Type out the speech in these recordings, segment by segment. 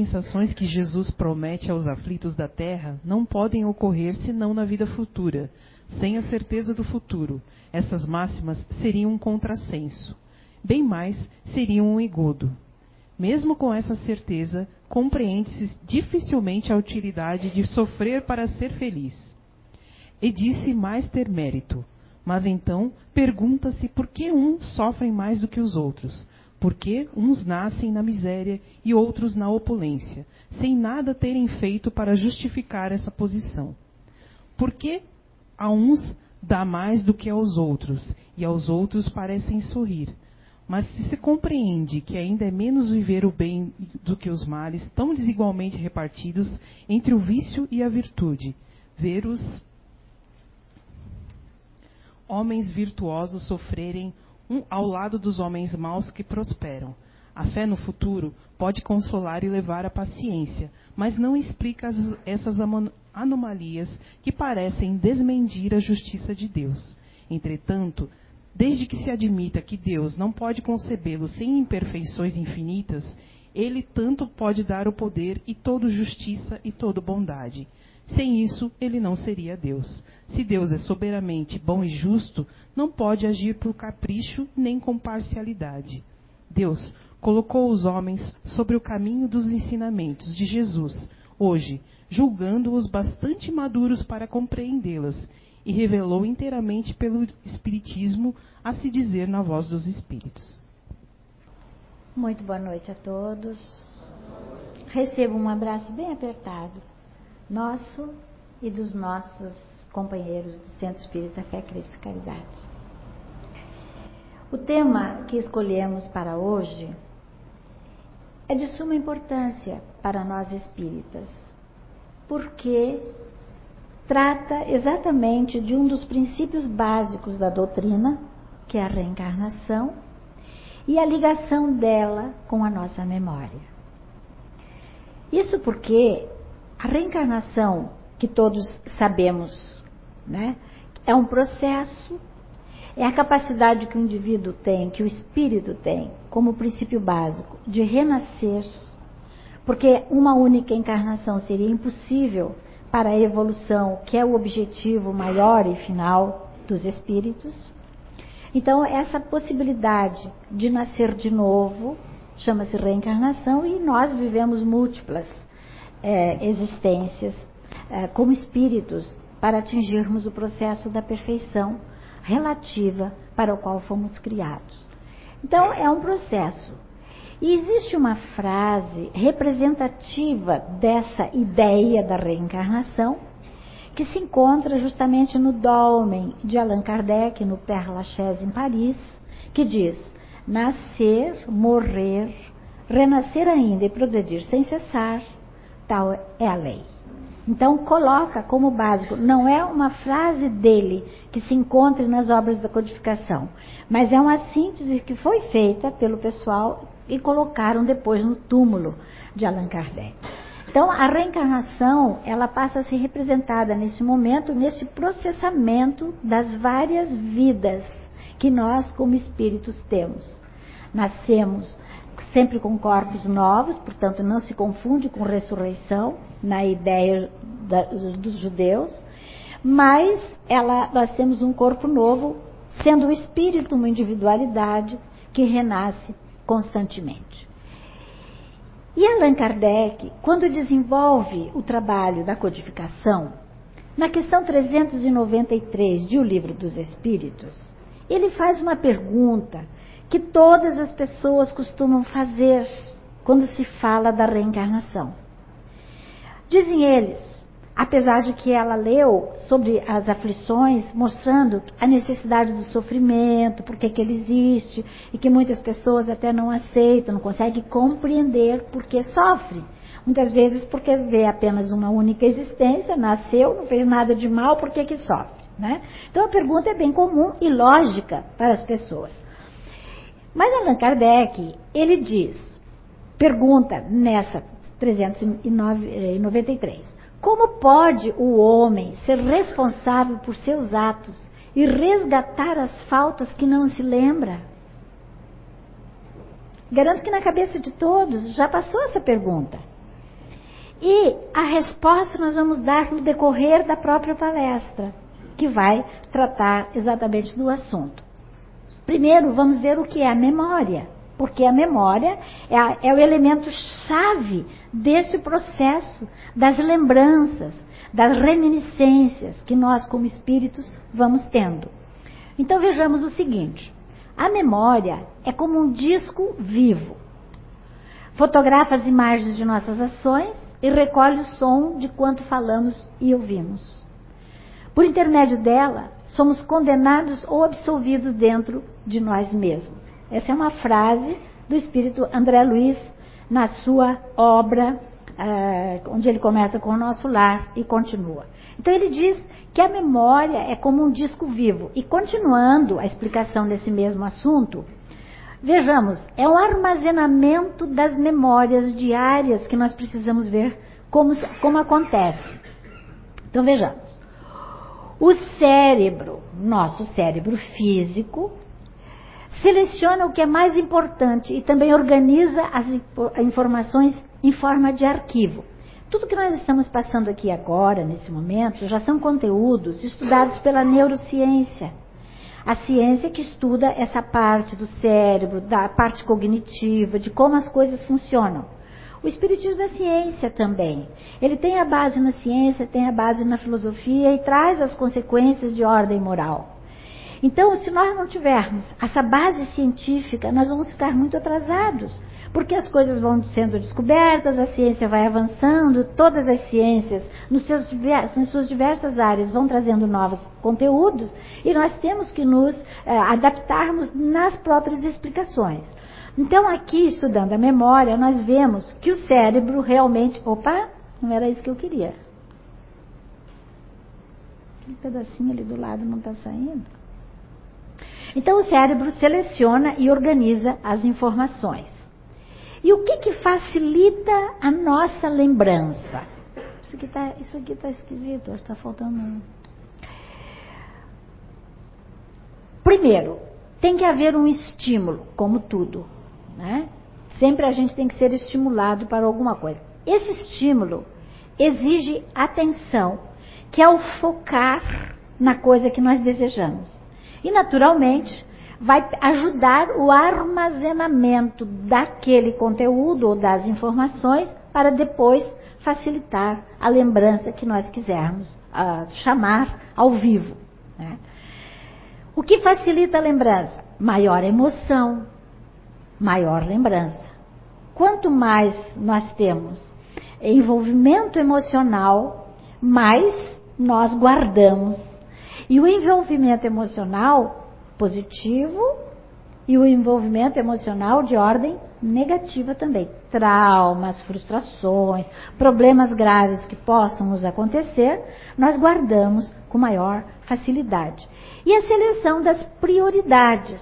dispensações que Jesus promete aos aflitos da terra não podem ocorrer senão na vida futura. Sem a certeza do futuro, essas máximas seriam um contrassenso. Bem mais, seriam um engodo. Mesmo com essa certeza, compreende-se dificilmente a utilidade de sofrer para ser feliz. E disse mais ter mérito. Mas então pergunta-se por que uns sofrem mais do que os outros, porque uns nascem na miséria e outros na opulência, sem nada terem feito para justificar essa posição. Porque a uns dá mais do que aos outros, e aos outros parecem sorrir. Mas se se compreende que ainda é menos viver o bem do que os males, tão desigualmente repartidos entre o vício e a virtude, ver os homens virtuosos sofrerem um ao lado dos homens maus que prosperam. A fé no futuro pode consolar e levar à paciência, mas não explica as, essas anomalias que parecem desmentir a justiça de Deus. Entretanto, desde que se admita que Deus não pode concebê-lo sem imperfeições infinitas, ele tanto pode dar o poder e toda justiça e toda bondade. Sem isso, ele não seria Deus. Se Deus é soberanamente bom e justo, não pode agir por capricho nem com parcialidade. Deus colocou os homens sobre o caminho dos ensinamentos de Jesus, hoje, julgando-os bastante maduros para compreendê-las, e revelou inteiramente pelo Espiritismo, a se dizer na voz dos Espíritos. Muito boa noite a todos. Recebo um abraço bem apertado nosso e dos nossos companheiros do Centro Espírita Fé Cristo Caridade. O tema que escolhemos para hoje é de suma importância para nós espíritas, porque trata exatamente de um dos princípios básicos da doutrina, que é a reencarnação, e a ligação dela com a nossa memória. Isso porque a reencarnação, que todos sabemos, né, é um processo, é a capacidade que o indivíduo tem, que o espírito tem, como princípio básico, de renascer, porque uma única encarnação seria impossível para a evolução, que é o objetivo maior e final dos espíritos. Então, essa possibilidade de nascer de novo chama-se reencarnação e nós vivemos múltiplas é, existências é, como espíritos para atingirmos o processo da perfeição relativa para o qual fomos criados. Então, é um processo. E existe uma frase representativa dessa ideia da reencarnação que se encontra justamente no Dolmen de Allan Kardec, no Père Lachaise, em Paris, que diz: nascer, morrer, renascer ainda e progredir sem cessar, tal é a lei. Então coloca como básico, não é uma frase dele que se encontra nas obras da codificação, mas é uma síntese que foi feita pelo pessoal e colocaram depois no túmulo de Allan Kardec. Então a reencarnação, ela passa a ser representada nesse momento, nesse processamento das várias vidas que nós como espíritos temos. Nascemos sempre com corpos novos, portanto não se confunde com ressurreição na ideia da, dos judeus, mas ela, nós temos um corpo novo, sendo o espírito uma individualidade que renasce constantemente. E Allan Kardec, quando desenvolve o trabalho da codificação, na questão 393 de O Livro dos Espíritos, ele faz uma pergunta que todas as pessoas costumam fazer quando se fala da reencarnação. Dizem eles, apesar de que ela leu sobre as aflições, mostrando a necessidade do sofrimento, por que ele existe, e que muitas pessoas até não aceitam, não conseguem compreender por que sofre. Muitas vezes porque vê apenas uma única existência, nasceu, não fez nada de mal, por que, que sofre? Né? Então a pergunta é bem comum e lógica para as pessoas. Mas Allan Kardec, ele diz, pergunta nessa 393, como pode o homem ser responsável por seus atos e resgatar as faltas que não se lembra? Garanto que na cabeça de todos já passou essa pergunta. E a resposta nós vamos dar no decorrer da própria palestra, que vai tratar exatamente do assunto. Primeiro, vamos ver o que é a memória, porque a memória é, a, é o elemento chave desse processo das lembranças, das reminiscências que nós, como espíritos, vamos tendo. Então vejamos o seguinte: a memória é como um disco vivo. Fotografa as imagens de nossas ações e recolhe o som de quanto falamos e ouvimos. Por intermédio dela, somos condenados ou absolvidos dentro de nós mesmos. Essa é uma frase do espírito André Luiz na sua obra, uh, onde ele começa com o nosso lar e continua. Então ele diz que a memória é como um disco vivo. E continuando a explicação desse mesmo assunto, Vejamos, é o armazenamento das memórias diárias que nós precisamos ver como, como acontece. Então vejamos. O cérebro, nosso cérebro físico, seleciona o que é mais importante e também organiza as informações em forma de arquivo. Tudo que nós estamos passando aqui agora, nesse momento, já são conteúdos estudados pela neurociência a ciência que estuda essa parte do cérebro, da parte cognitiva, de como as coisas funcionam. O Espiritismo é ciência também. Ele tem a base na ciência, tem a base na filosofia e traz as consequências de ordem moral. Então, se nós não tivermos essa base científica, nós vamos ficar muito atrasados porque as coisas vão sendo descobertas, a ciência vai avançando, todas as ciências, nos seus, nas suas diversas áreas, vão trazendo novos conteúdos e nós temos que nos eh, adaptarmos nas próprias explicações. Então, aqui, estudando a memória, nós vemos que o cérebro realmente. Opa, não era isso que eu queria. Aquele pedacinho ali do lado não está saindo. Então, o cérebro seleciona e organiza as informações. E o que, que facilita a nossa lembrança? Isso aqui está tá esquisito, está faltando um. Primeiro, tem que haver um estímulo, como tudo. Né? Sempre a gente tem que ser estimulado para alguma coisa. Esse estímulo exige atenção, que é o focar na coisa que nós desejamos. E, naturalmente, vai ajudar o armazenamento daquele conteúdo ou das informações para depois facilitar a lembrança que nós quisermos uh, chamar ao vivo. Né? O que facilita a lembrança? Maior emoção, maior lembrança. Quanto mais nós temos envolvimento emocional, mais nós guardamos. E o envolvimento emocional positivo e o envolvimento emocional de ordem negativa também. Traumas, frustrações, problemas graves que possam nos acontecer, nós guardamos com maior facilidade. E a seleção das prioridades.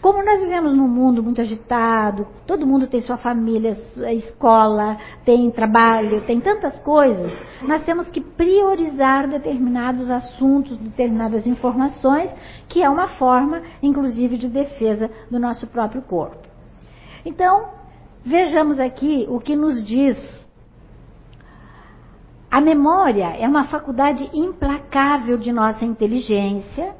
Como nós vivemos num mundo muito agitado, todo mundo tem sua família, sua escola, tem trabalho, tem tantas coisas, nós temos que priorizar determinados assuntos, determinadas informações, que é uma forma, inclusive, de defesa do nosso próprio corpo. Então, vejamos aqui o que nos diz. A memória é uma faculdade implacável de nossa inteligência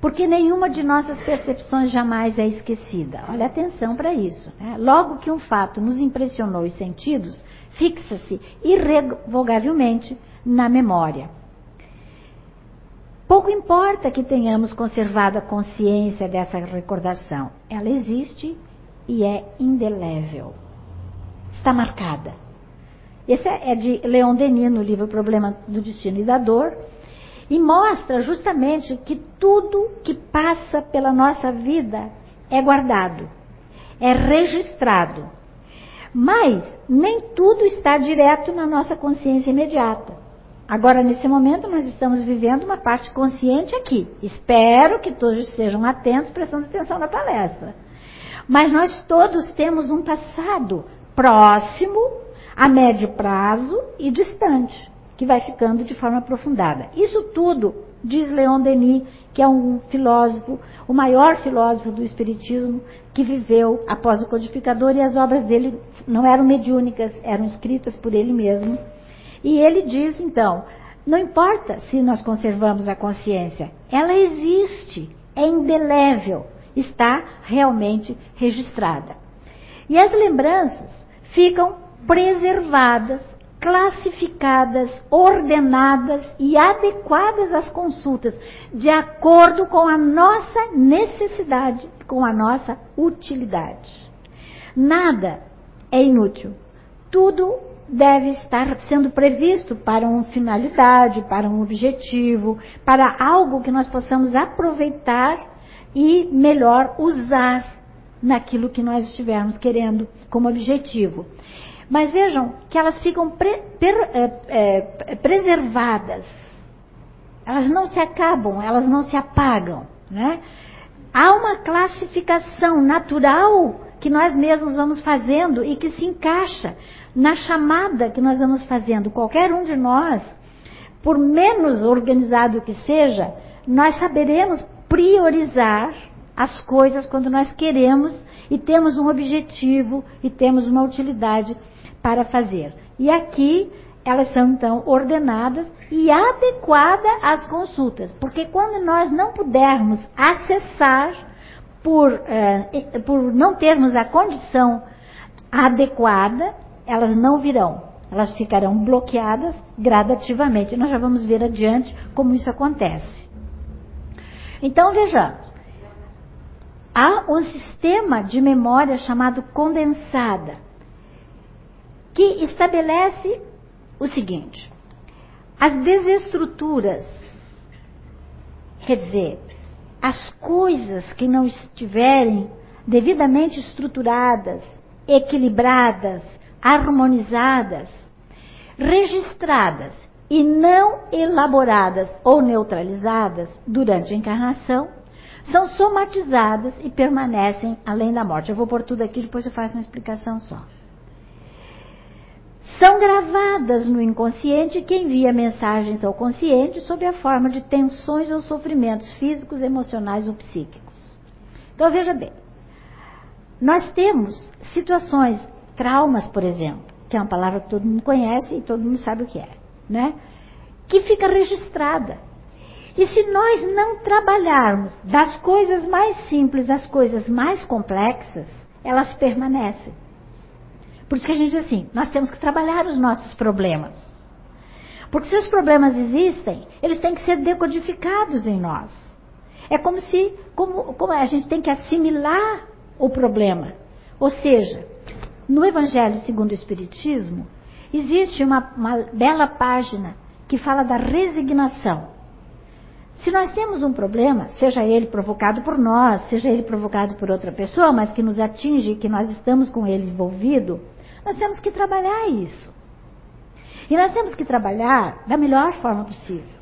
porque nenhuma de nossas percepções jamais é esquecida. Olha atenção para isso. Né? Logo que um fato nos impressionou os sentidos, fixa-se irrevogavelmente na memória. Pouco importa que tenhamos conservado a consciência dessa recordação, ela existe e é indelével. Está marcada. Esse é de Leon Denis, no livro Problema do Destino e da Dor, e mostra justamente que tudo que passa pela nossa vida é guardado, é registrado. Mas nem tudo está direto na nossa consciência imediata. Agora, nesse momento, nós estamos vivendo uma parte consciente aqui. Espero que todos estejam atentos, prestando atenção na palestra. Mas nós todos temos um passado próximo, a médio prazo e distante. Que vai ficando de forma aprofundada. Isso tudo, diz Leon Denis, que é um filósofo, o maior filósofo do Espiritismo, que viveu após o codificador, e as obras dele não eram mediúnicas, eram escritas por ele mesmo. E ele diz, então, não importa se nós conservamos a consciência, ela existe, é indelével, está realmente registrada. E as lembranças ficam preservadas classificadas, ordenadas e adequadas às consultas, de acordo com a nossa necessidade, com a nossa utilidade. Nada é inútil. Tudo deve estar sendo previsto para uma finalidade, para um objetivo, para algo que nós possamos aproveitar e melhor usar naquilo que nós estivermos querendo como objetivo. Mas vejam que elas ficam pre, per, é, é, preservadas. Elas não se acabam, elas não se apagam. Né? Há uma classificação natural que nós mesmos vamos fazendo e que se encaixa na chamada que nós vamos fazendo. Qualquer um de nós, por menos organizado que seja, nós saberemos priorizar as coisas quando nós queremos e temos um objetivo e temos uma utilidade para fazer. E aqui elas são então ordenadas e adequadas às consultas, porque quando nós não pudermos acessar por, eh, por não termos a condição adequada, elas não virão, elas ficarão bloqueadas gradativamente. Nós já vamos ver adiante como isso acontece. Então vejamos, há um sistema de memória chamado condensada que estabelece o seguinte: as desestruturas, quer dizer, as coisas que não estiverem devidamente estruturadas, equilibradas, harmonizadas, registradas e não elaboradas ou neutralizadas durante a encarnação, são somatizadas e permanecem além da morte. Eu vou pôr tudo aqui, depois eu faço uma explicação só são gravadas no inconsciente que envia mensagens ao consciente sob a forma de tensões ou sofrimentos físicos, emocionais ou psíquicos. Então veja bem, nós temos situações, traumas, por exemplo, que é uma palavra que todo mundo conhece e todo mundo sabe o que é, né? Que fica registrada. E se nós não trabalharmos das coisas mais simples às coisas mais complexas, elas permanecem. Por isso que a gente diz assim: nós temos que trabalhar os nossos problemas. Porque se os problemas existem, eles têm que ser decodificados em nós. É como se como, como a gente tem que assimilar o problema. Ou seja, no Evangelho segundo o Espiritismo, existe uma, uma bela página que fala da resignação. Se nós temos um problema, seja ele provocado por nós, seja ele provocado por outra pessoa, mas que nos atinge, que nós estamos com ele envolvido, nós temos que trabalhar isso. E nós temos que trabalhar da melhor forma possível.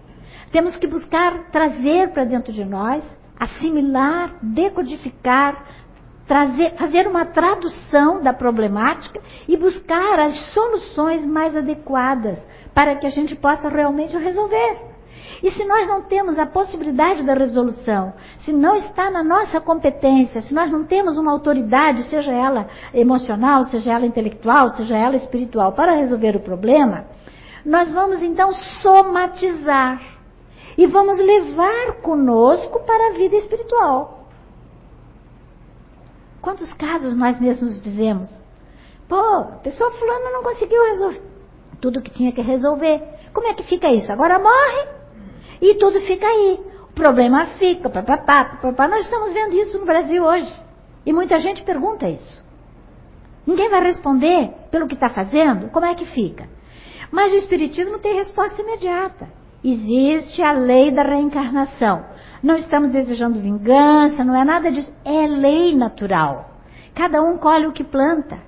Temos que buscar trazer para dentro de nós, assimilar, decodificar, trazer, fazer uma tradução da problemática e buscar as soluções mais adequadas para que a gente possa realmente resolver. E se nós não temos a possibilidade da resolução, se não está na nossa competência, se nós não temos uma autoridade, seja ela emocional, seja ela intelectual, seja ela espiritual, para resolver o problema, nós vamos então somatizar e vamos levar conosco para a vida espiritual. Quantos casos nós mesmos dizemos? Pô, a pessoa fulana não conseguiu resolver tudo que tinha que resolver. Como é que fica isso? Agora morre e tudo fica aí. O problema fica, papapá, papapá. Nós estamos vendo isso no Brasil hoje. E muita gente pergunta isso. Ninguém vai responder pelo que está fazendo, como é que fica? Mas o Espiritismo tem resposta imediata. Existe a lei da reencarnação. Não estamos desejando vingança, não é nada disso. É lei natural. Cada um colhe o que planta.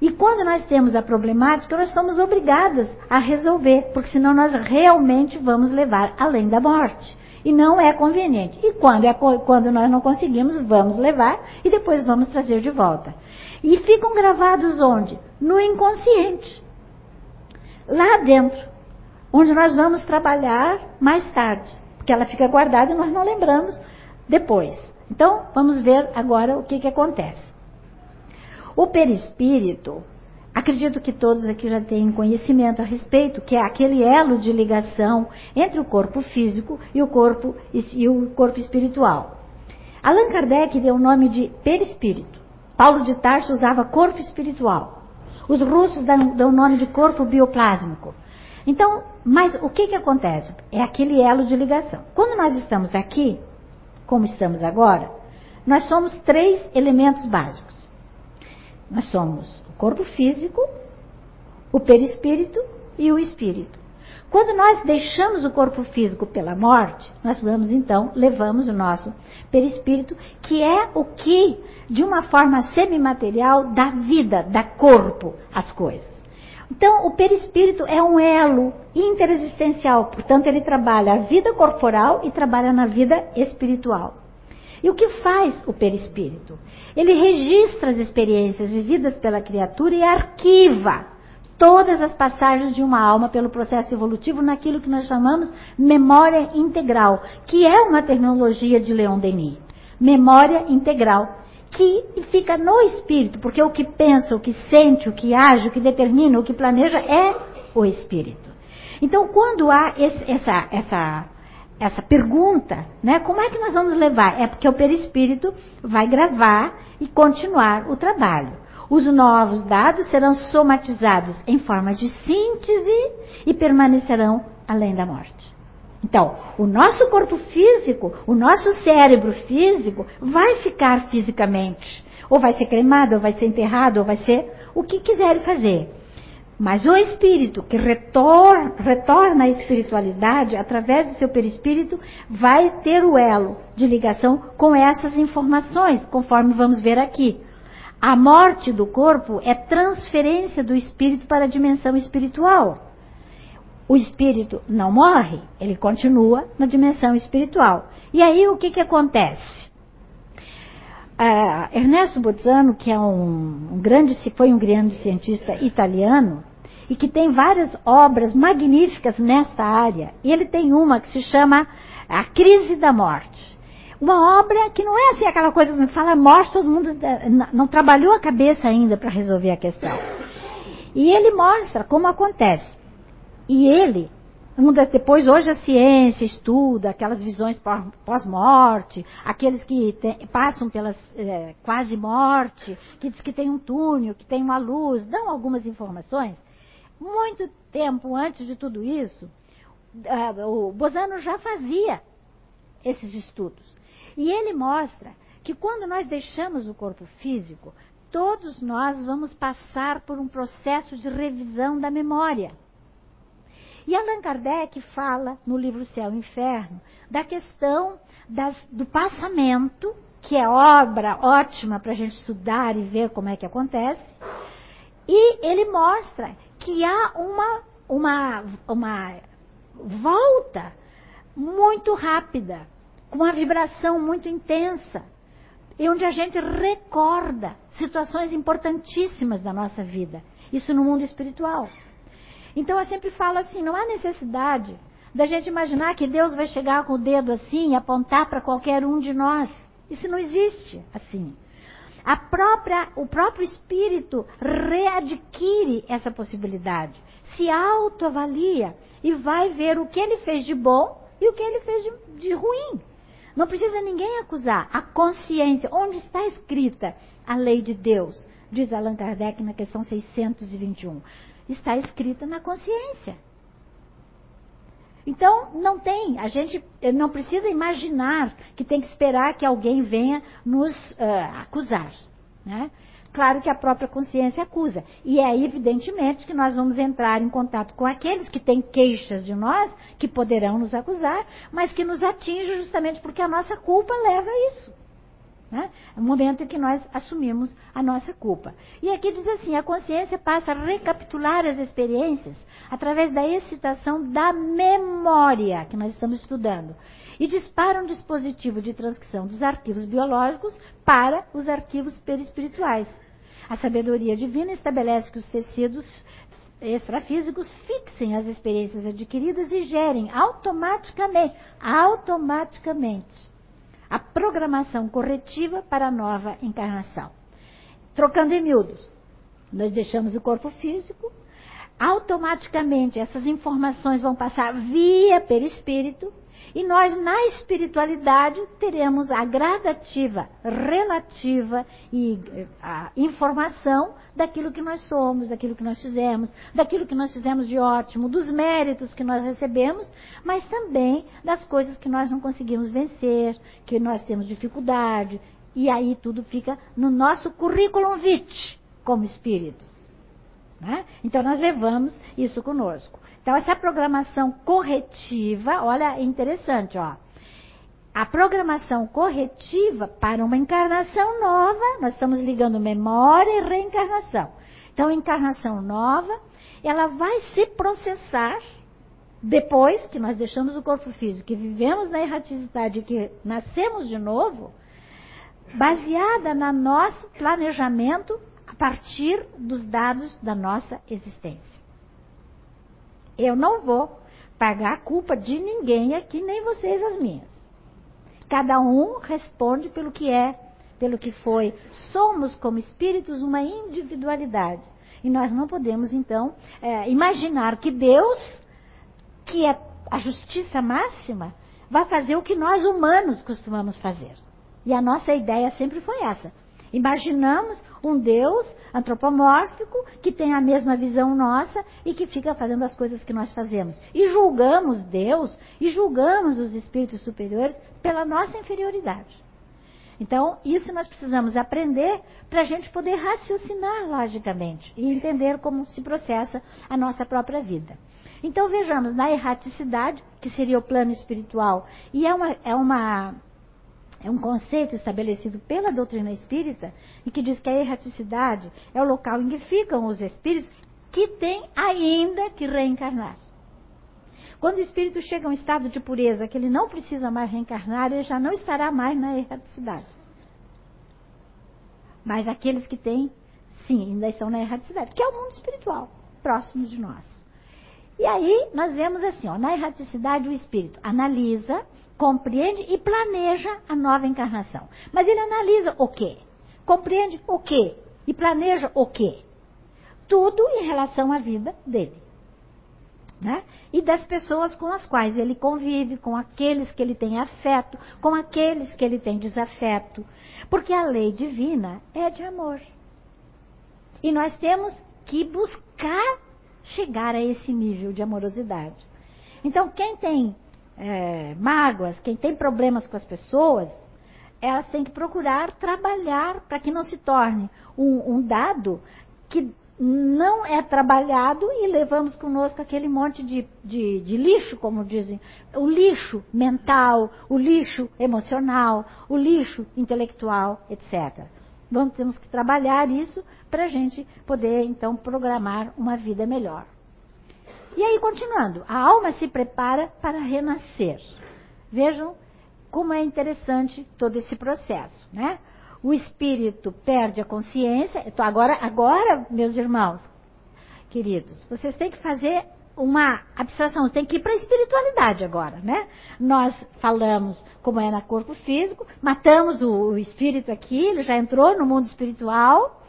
E quando nós temos a problemática, nós somos obrigadas a resolver, porque senão nós realmente vamos levar além da morte. E não é conveniente. E quando, é, quando nós não conseguimos, vamos levar e depois vamos trazer de volta. E ficam gravados onde? No inconsciente. Lá dentro. onde nós vamos trabalhar mais tarde, porque ela fica guardada e nós não lembramos depois. Então, vamos ver agora o que, que acontece. O perispírito, acredito que todos aqui já têm conhecimento a respeito, que é aquele elo de ligação entre o corpo físico e o corpo, e o corpo espiritual. Allan Kardec deu o nome de perispírito. Paulo de Tarso usava corpo espiritual. Os russos dão, o nome de corpo bioplásmico. Então, mas o que, que acontece? É aquele elo de ligação. Quando nós estamos aqui, como estamos agora, nós somos três elementos básicos. Nós somos o corpo físico, o perispírito e o espírito. Quando nós deixamos o corpo físico pela morte, nós vamos então, levamos o nosso perispírito, que é o que, de uma forma semimaterial, dá vida, dá corpo às coisas. Então, o perispírito é um elo interexistencial, portanto, ele trabalha a vida corporal e trabalha na vida espiritual. E o que faz o perispírito? Ele registra as experiências vividas pela criatura e arquiva todas as passagens de uma alma pelo processo evolutivo naquilo que nós chamamos memória integral, que é uma terminologia de Leon Denis. Memória integral, que fica no espírito, porque o que pensa, o que sente, o que age, o que determina, o que planeja é o espírito. Então, quando há esse, essa, essa essa pergunta, né? Como é que nós vamos levar? É porque o perispírito vai gravar e continuar o trabalho. Os novos dados serão somatizados em forma de síntese e permanecerão além da morte. Então, o nosso corpo físico, o nosso cérebro físico, vai ficar fisicamente. Ou vai ser cremado, ou vai ser enterrado, ou vai ser o que quiser fazer. Mas o espírito que retor, retorna à espiritualidade através do seu perispírito vai ter o elo de ligação com essas informações, conforme vamos ver aqui. A morte do corpo é transferência do espírito para a dimensão espiritual. O espírito não morre, ele continua na dimensão espiritual. E aí o que, que acontece? Uh, Ernesto Bozzano, que é um, um grande, foi um grande cientista italiano, e que tem várias obras magníficas nesta área. E ele tem uma que se chama A Crise da Morte. Uma obra que não é assim aquela coisa que fala morte, todo mundo eh, não trabalhou a cabeça ainda para resolver a questão. E ele mostra como acontece. E ele, depois hoje a ciência estuda aquelas visões pós-morte, aqueles que tem, passam pelas é, quase morte, que diz que tem um túnel, que tem uma luz, dão algumas informações. Muito tempo antes de tudo isso, uh, o Bozano já fazia esses estudos. E ele mostra que quando nós deixamos o corpo físico, todos nós vamos passar por um processo de revisão da memória. E Allan Kardec fala no livro Céu e Inferno da questão das, do passamento, que é obra ótima para a gente estudar e ver como é que acontece. E ele mostra que há uma, uma, uma volta muito rápida, com uma vibração muito intensa, e onde a gente recorda situações importantíssimas da nossa vida. Isso no mundo espiritual. Então eu sempre falo assim: não há necessidade da gente imaginar que Deus vai chegar com o dedo assim e apontar para qualquer um de nós. Isso não existe assim. A própria, o próprio espírito readquire essa possibilidade, se autoavalia e vai ver o que ele fez de bom e o que ele fez de, de ruim. Não precisa ninguém acusar. A consciência, onde está escrita a lei de Deus, diz Allan Kardec na questão 621, está escrita na consciência. Então, não tem, a gente não precisa imaginar que tem que esperar que alguém venha nos uh, acusar. Né? Claro que a própria consciência acusa. E é evidentemente que nós vamos entrar em contato com aqueles que têm queixas de nós, que poderão nos acusar, mas que nos atingem justamente porque a nossa culpa leva a isso. Né? É o momento em que nós assumimos a nossa culpa. E aqui diz assim: a consciência passa a recapitular as experiências através da excitação da memória que nós estamos estudando e dispara um dispositivo de transcrição dos arquivos biológicos para os arquivos perispirituais. A sabedoria divina estabelece que os tecidos extrafísicos fixem as experiências adquiridas e gerem automaticamente, automaticamente, a programação corretiva para a nova encarnação. Trocando em miúdos, nós deixamos o corpo físico, automaticamente essas informações vão passar via perispírito e nós, na espiritualidade, teremos a gradativa, relativa e a informação daquilo que nós somos, daquilo que nós fizemos, daquilo que nós fizemos de ótimo, dos méritos que nós recebemos, mas também das coisas que nós não conseguimos vencer, que nós temos dificuldade. E aí tudo fica no nosso currículo vitae como espíritos. Né? Então nós levamos isso conosco. Então, essa programação corretiva, olha, é interessante, ó. A programação corretiva para uma encarnação nova, nós estamos ligando memória e reencarnação. Então, encarnação nova, ela vai se processar depois que nós deixamos o corpo físico, que vivemos na erraticidade, que nascemos de novo, baseada no nosso planejamento a partir dos dados da nossa existência. Eu não vou pagar a culpa de ninguém aqui, nem vocês as minhas. Cada um responde pelo que é, pelo que foi. Somos, como espíritos, uma individualidade. E nós não podemos, então, é, imaginar que Deus, que é a justiça máxima, vai fazer o que nós humanos costumamos fazer. E a nossa ideia sempre foi essa: Imaginamos um Deus antropomórfico que tem a mesma visão nossa e que fica fazendo as coisas que nós fazemos. E julgamos Deus e julgamos os espíritos superiores pela nossa inferioridade. Então, isso nós precisamos aprender para a gente poder raciocinar logicamente e entender como se processa a nossa própria vida. Então, vejamos, na erraticidade, que seria o plano espiritual, e é uma, é uma é um conceito estabelecido pela doutrina espírita e que diz que a erraticidade é o local em que ficam os espíritos que têm ainda que reencarnar. Quando o espírito chega a um estado de pureza que ele não precisa mais reencarnar, ele já não estará mais na erraticidade. Mas aqueles que têm, sim, ainda estão na erraticidade, que é o mundo espiritual, próximo de nós. E aí nós vemos assim, ó, na erraticidade o espírito analisa compreende e planeja a nova encarnação. Mas ele analisa o quê? Compreende o quê? E planeja o quê? Tudo em relação à vida dele. Né? E das pessoas com as quais ele convive, com aqueles que ele tem afeto, com aqueles que ele tem desafeto. Porque a lei divina é de amor. E nós temos que buscar chegar a esse nível de amorosidade. Então, quem tem é, mágoas, quem tem problemas com as pessoas, elas têm que procurar trabalhar para que não se torne um, um, dado que não é trabalhado e levamos conosco aquele monte de, de, de lixo, como dizem, o lixo mental, o lixo emocional, o lixo intelectual, etc. Vamos, temos que trabalhar isso para a gente poder, então, programar uma vida melhor. E aí, continuando, a alma se prepara para renascer. Vejam como é interessante todo esse processo, né? O espírito perde a consciência. Então, agora, agora, meus irmãos, queridos, vocês têm que fazer uma abstração, vocês têm que ir para a espiritualidade agora, né? Nós falamos como é no corpo físico, matamos o, o espírito aqui, ele já entrou no mundo espiritual,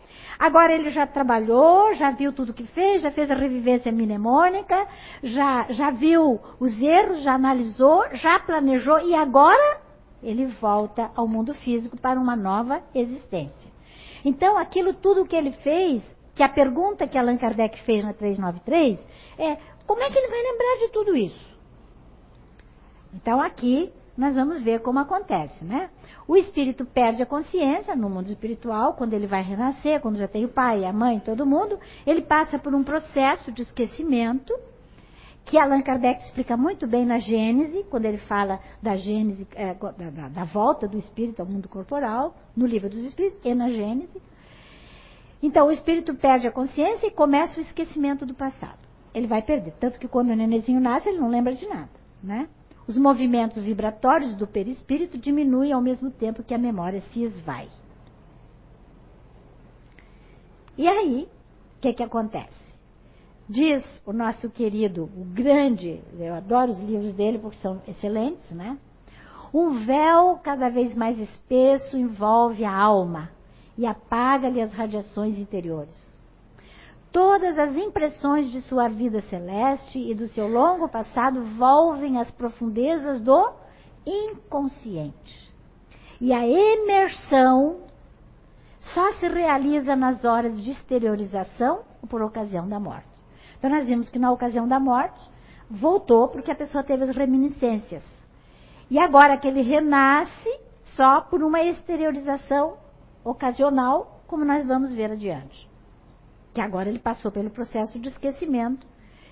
Agora ele já trabalhou, já viu tudo que fez, já fez a revivência mnemônica, já, já viu os erros, já analisou, já planejou e agora ele volta ao mundo físico para uma nova existência. Então, aquilo tudo que ele fez, que a pergunta que Allan Kardec fez na 393 é: como é que ele vai lembrar de tudo isso? Então, aqui nós vamos ver como acontece, né? O espírito perde a consciência no mundo espiritual, quando ele vai renascer, quando já tem o pai, a mãe, todo mundo, ele passa por um processo de esquecimento, que Allan Kardec explica muito bem na Gênese, quando ele fala da Gênese, é, da, da, volta do espírito ao mundo corporal, no livro dos espíritos e na Gênese. Então, o espírito perde a consciência e começa o esquecimento do passado. Ele vai perder. Tanto que quando o nenenzinho nasce, ele não lembra de nada, né? Os movimentos vibratórios do perispírito diminuem ao mesmo tempo que a memória se esvai. E aí, o que, que acontece? Diz o nosso querido, o grande, eu adoro os livros dele porque são excelentes, né? Um véu cada vez mais espesso envolve a alma e apaga-lhe as radiações interiores. Todas as impressões de sua vida celeste e do seu longo passado volvem às profundezas do inconsciente. E a imersão só se realiza nas horas de exteriorização ou por ocasião da morte. Então nós vimos que na ocasião da morte voltou porque a pessoa teve as reminiscências. E agora que ele renasce só por uma exteriorização ocasional, como nós vamos ver adiante. Que agora ele passou pelo processo de esquecimento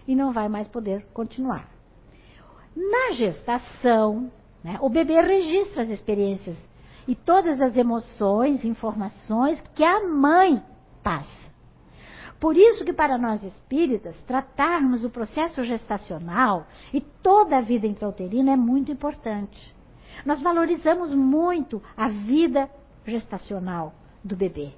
e não vai mais poder continuar. Na gestação, né, o bebê registra as experiências e todas as emoções, informações que a mãe passa. Por isso que para nós espíritas, tratarmos o processo gestacional e toda a vida intrauterina é muito importante. Nós valorizamos muito a vida gestacional do bebê.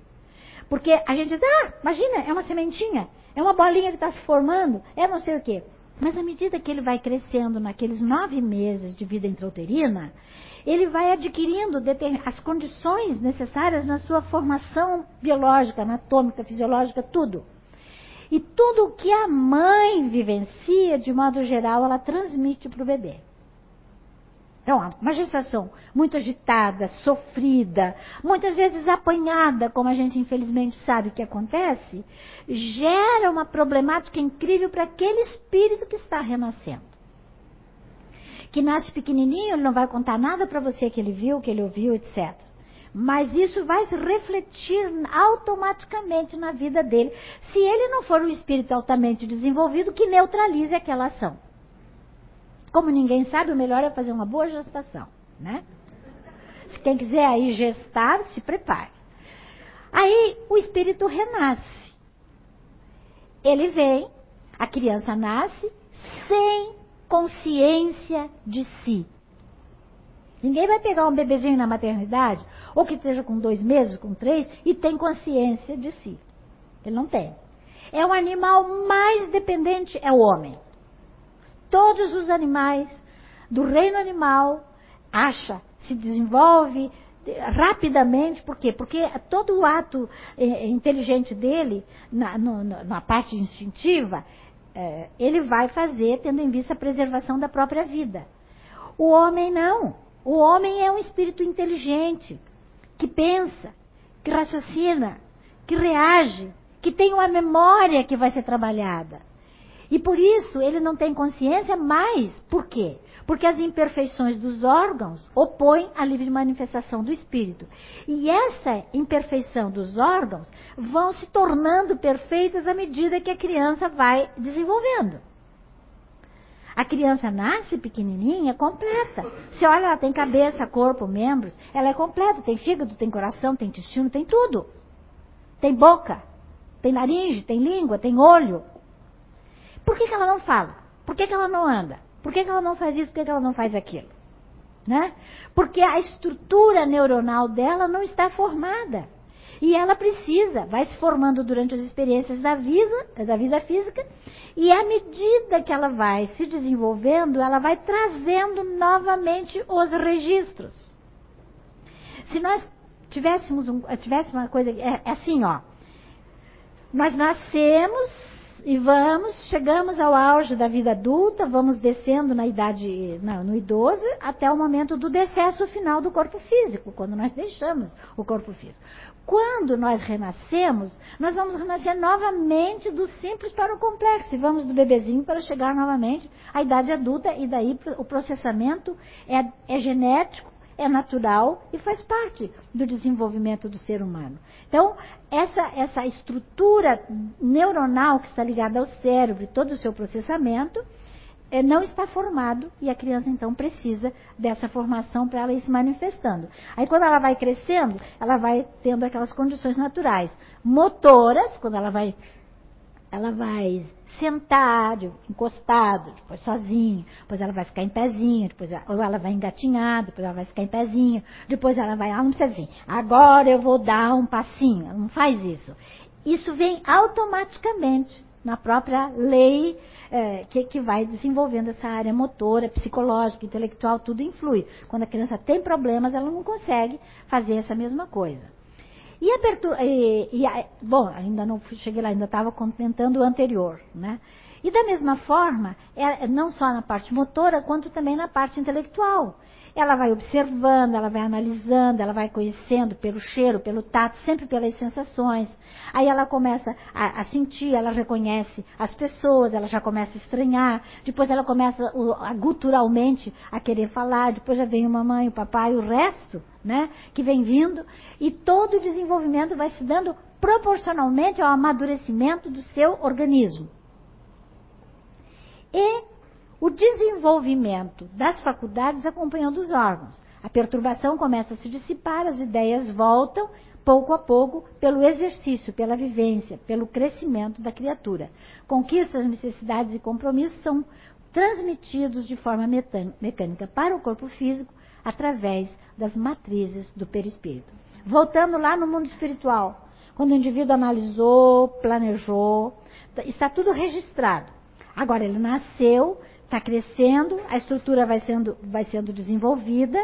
Porque a gente diz, ah, imagina, é uma sementinha, é uma bolinha que está se formando, é não sei o quê. Mas à medida que ele vai crescendo naqueles nove meses de vida intrauterina, ele vai adquirindo as condições necessárias na sua formação biológica, anatômica, fisiológica, tudo. E tudo o que a mãe vivencia, de modo geral, ela transmite para o bebê. Então, uma gestação muito agitada, sofrida, muitas vezes apanhada, como a gente infelizmente sabe que acontece, gera uma problemática incrível para aquele espírito que está renascendo que nasce pequenininho, ele não vai contar nada para você que ele viu, que ele ouviu, etc. Mas isso vai se refletir automaticamente na vida dele, se ele não for um espírito altamente desenvolvido que neutralize aquela ação. Como ninguém sabe, o melhor é fazer uma boa gestação, né? Se quem quiser aí gestar, se prepare. Aí o espírito renasce. Ele vem, a criança nasce sem consciência de si. Ninguém vai pegar um bebezinho na maternidade, ou que esteja com dois meses, com três, e tem consciência de si. Ele não tem. É o animal mais dependente, é o homem. Todos os animais do reino animal acha, se desenvolve rapidamente, por quê? Porque todo o ato eh, inteligente dele, na, no, na parte instintiva, é, ele vai fazer tendo em vista a preservação da própria vida. O homem não. O homem é um espírito inteligente, que pensa, que raciocina, que reage, que tem uma memória que vai ser trabalhada. E por isso ele não tem consciência mais. Por quê? Porque as imperfeições dos órgãos opõem a livre manifestação do espírito. E essa imperfeição dos órgãos vão se tornando perfeitas à medida que a criança vai desenvolvendo. A criança nasce pequenininha, completa. Se olha, ela tem cabeça, corpo, membros, ela é completa. Tem fígado, tem coração, tem intestino, tem tudo. Tem boca, tem laringe, tem língua, tem olho. Por que, que ela não fala? Por que, que ela não anda? Por que, que ela não faz isso? Por que, que ela não faz aquilo? Né? Porque a estrutura neuronal dela não está formada. E ela precisa, vai se formando durante as experiências da vida, da vida física, e à medida que ela vai se desenvolvendo, ela vai trazendo novamente os registros. Se nós tivéssemos, um, tivéssemos uma coisa, é, é assim, ó. Nós nascemos e vamos, chegamos ao auge da vida adulta, vamos descendo na idade, não, no idoso, até o momento do decesso final do corpo físico, quando nós deixamos o corpo físico. Quando nós renascemos, nós vamos renascer novamente do simples para o complexo, e vamos do bebezinho para chegar novamente à idade adulta, e daí o processamento é, é genético, é natural e faz parte do desenvolvimento do ser humano. Então, essa, essa estrutura neuronal que está ligada ao cérebro e todo o seu processamento é, não está formado e a criança então precisa dessa formação para ela ir se manifestando. Aí quando ela vai crescendo, ela vai tendo aquelas condições naturais motoras, quando ela vai ela vai sentar, encostado, depois sozinho, depois ela vai ficar em pezinho, depois ela, ou ela vai engatinhar, depois ela vai ficar em pezinho, depois ela vai, ela não precisa assim, agora eu vou dar um passinho, ela não faz isso. Isso vem automaticamente na própria lei é, que, que vai desenvolvendo essa área motora, psicológica, intelectual, tudo influi. Quando a criança tem problemas, ela não consegue fazer essa mesma coisa. E a e, e a, bom, ainda não cheguei lá, ainda estava comentando o anterior, né? E da mesma forma, é, não só na parte motora, quanto também na parte intelectual. Ela vai observando, ela vai analisando, ela vai conhecendo pelo cheiro, pelo tato, sempre pelas sensações. Aí ela começa a, a sentir, ela reconhece as pessoas, ela já começa a estranhar, depois ela começa a, guturalmente a querer falar, depois já vem o mamãe, o papai, o resto, né, que vem vindo, e todo o desenvolvimento vai se dando proporcionalmente ao amadurecimento do seu organismo. E o desenvolvimento das faculdades acompanhando os órgãos. A perturbação começa a se dissipar, as ideias voltam pouco a pouco pelo exercício, pela vivência, pelo crescimento da criatura. Conquistas, necessidades e compromissos são transmitidos de forma mecânica para o corpo físico através das matrizes do perispírito. Voltando lá no mundo espiritual, quando o indivíduo analisou, planejou, está tudo registrado. Agora ele nasceu, está crescendo, a estrutura vai sendo, vai sendo desenvolvida,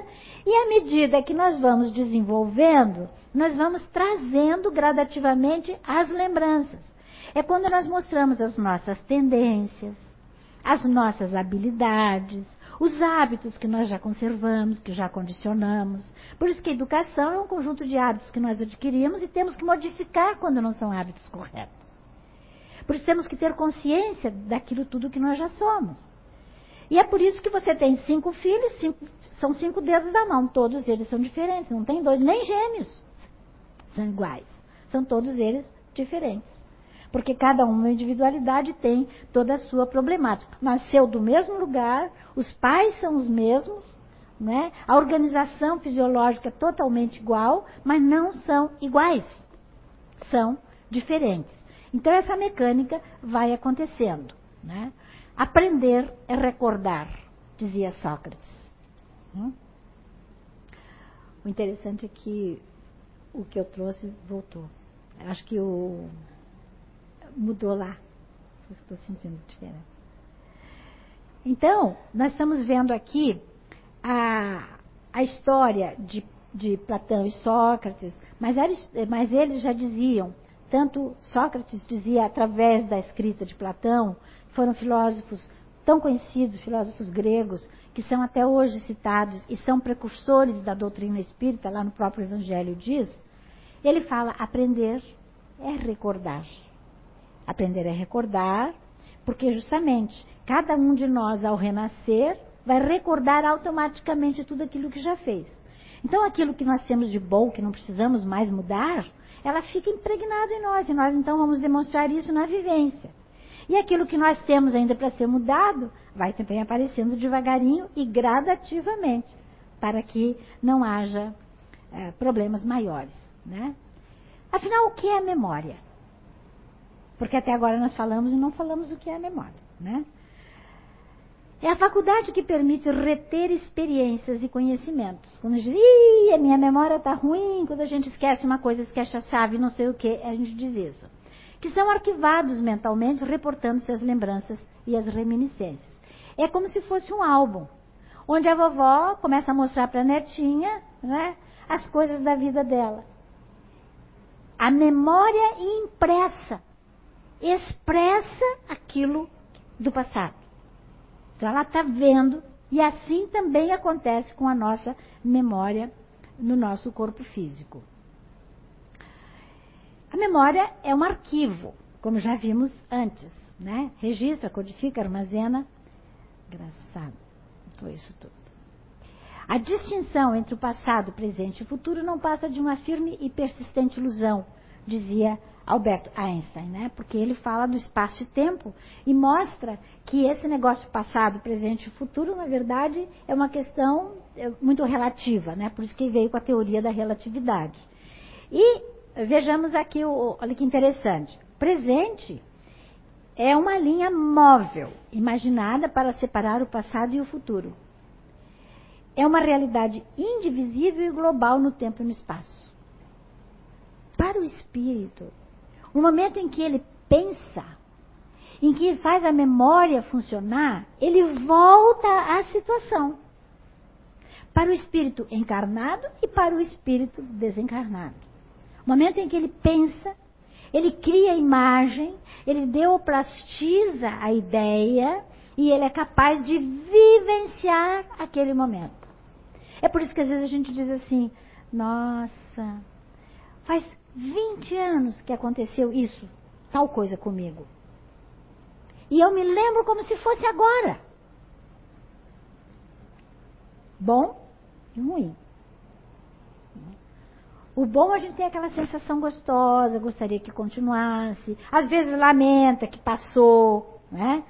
e à medida que nós vamos desenvolvendo, nós vamos trazendo gradativamente as lembranças. É quando nós mostramos as nossas tendências, as nossas habilidades, os hábitos que nós já conservamos, que já condicionamos. Por isso que a educação é um conjunto de hábitos que nós adquirimos e temos que modificar quando não são hábitos corretos. Por isso temos que ter consciência daquilo tudo que nós já somos. E é por isso que você tem cinco filhos, cinco, são cinco dedos da mão, todos eles são diferentes, não tem dois, nem gêmeos são iguais. São todos eles diferentes. Porque cada uma individualidade tem toda a sua problemática. Nasceu do mesmo lugar, os pais são os mesmos, né? a organização fisiológica é totalmente igual, mas não são iguais. São diferentes. Então essa mecânica vai acontecendo. Né? Aprender é recordar, dizia Sócrates. Hum? O interessante é que o que eu trouxe voltou. Acho que o mudou lá. Estou sentindo diferente. Então, nós estamos vendo aqui a, a história de, de Platão e Sócrates, mas, eles, mas eles já diziam, tanto Sócrates dizia através da escrita de Platão, foram filósofos tão conhecidos, filósofos gregos, que são até hoje citados e são precursores da doutrina espírita, lá no próprio Evangelho diz, ele fala: aprender é recordar. Aprender é recordar, porque justamente cada um de nós, ao renascer, vai recordar automaticamente tudo aquilo que já fez. Então, aquilo que nós temos de bom, que não precisamos mais mudar, ela fica impregnada em nós, e nós então vamos demonstrar isso na vivência. E aquilo que nós temos ainda para ser mudado vai também aparecendo devagarinho e gradativamente, para que não haja é, problemas maiores. Né? Afinal, o que é memória? Porque até agora nós falamos e não falamos o que é memória. Né? É a faculdade que permite reter experiências e conhecimentos. Quando a gente diz, a minha memória está ruim, quando a gente esquece uma coisa, esquece a chave, não sei o que, a gente diz isso que são arquivados mentalmente, reportando-se as lembranças e as reminiscências. É como se fosse um álbum, onde a vovó começa a mostrar para a netinha né, as coisas da vida dela. A memória impressa expressa aquilo do passado. Então ela está vendo, e assim também acontece com a nossa memória no nosso corpo físico. A memória é um arquivo, como já vimos antes, né? Registra, codifica, armazena. Engraçado, foi isso tudo. A distinção entre o passado, presente e futuro não passa de uma firme e persistente ilusão, dizia Albert Einstein, né? Porque ele fala do espaço e tempo e mostra que esse negócio passado, presente e futuro, na verdade, é uma questão é, muito relativa, né? Por isso que veio com a teoria da relatividade. E Vejamos aqui, o, olha que interessante. Presente é uma linha móvel, imaginada para separar o passado e o futuro. É uma realidade indivisível e global no tempo e no espaço. Para o espírito, no momento em que ele pensa, em que faz a memória funcionar, ele volta à situação. Para o espírito encarnado e para o espírito desencarnado. Momento em que ele pensa, ele cria a imagem, ele deoplastiza a ideia e ele é capaz de vivenciar aquele momento. É por isso que às vezes a gente diz assim: nossa, faz 20 anos que aconteceu isso, tal coisa comigo. E eu me lembro como se fosse agora. Bom e ruim. O bom a gente tem aquela sensação gostosa, gostaria que continuasse. Às vezes lamenta que passou, né?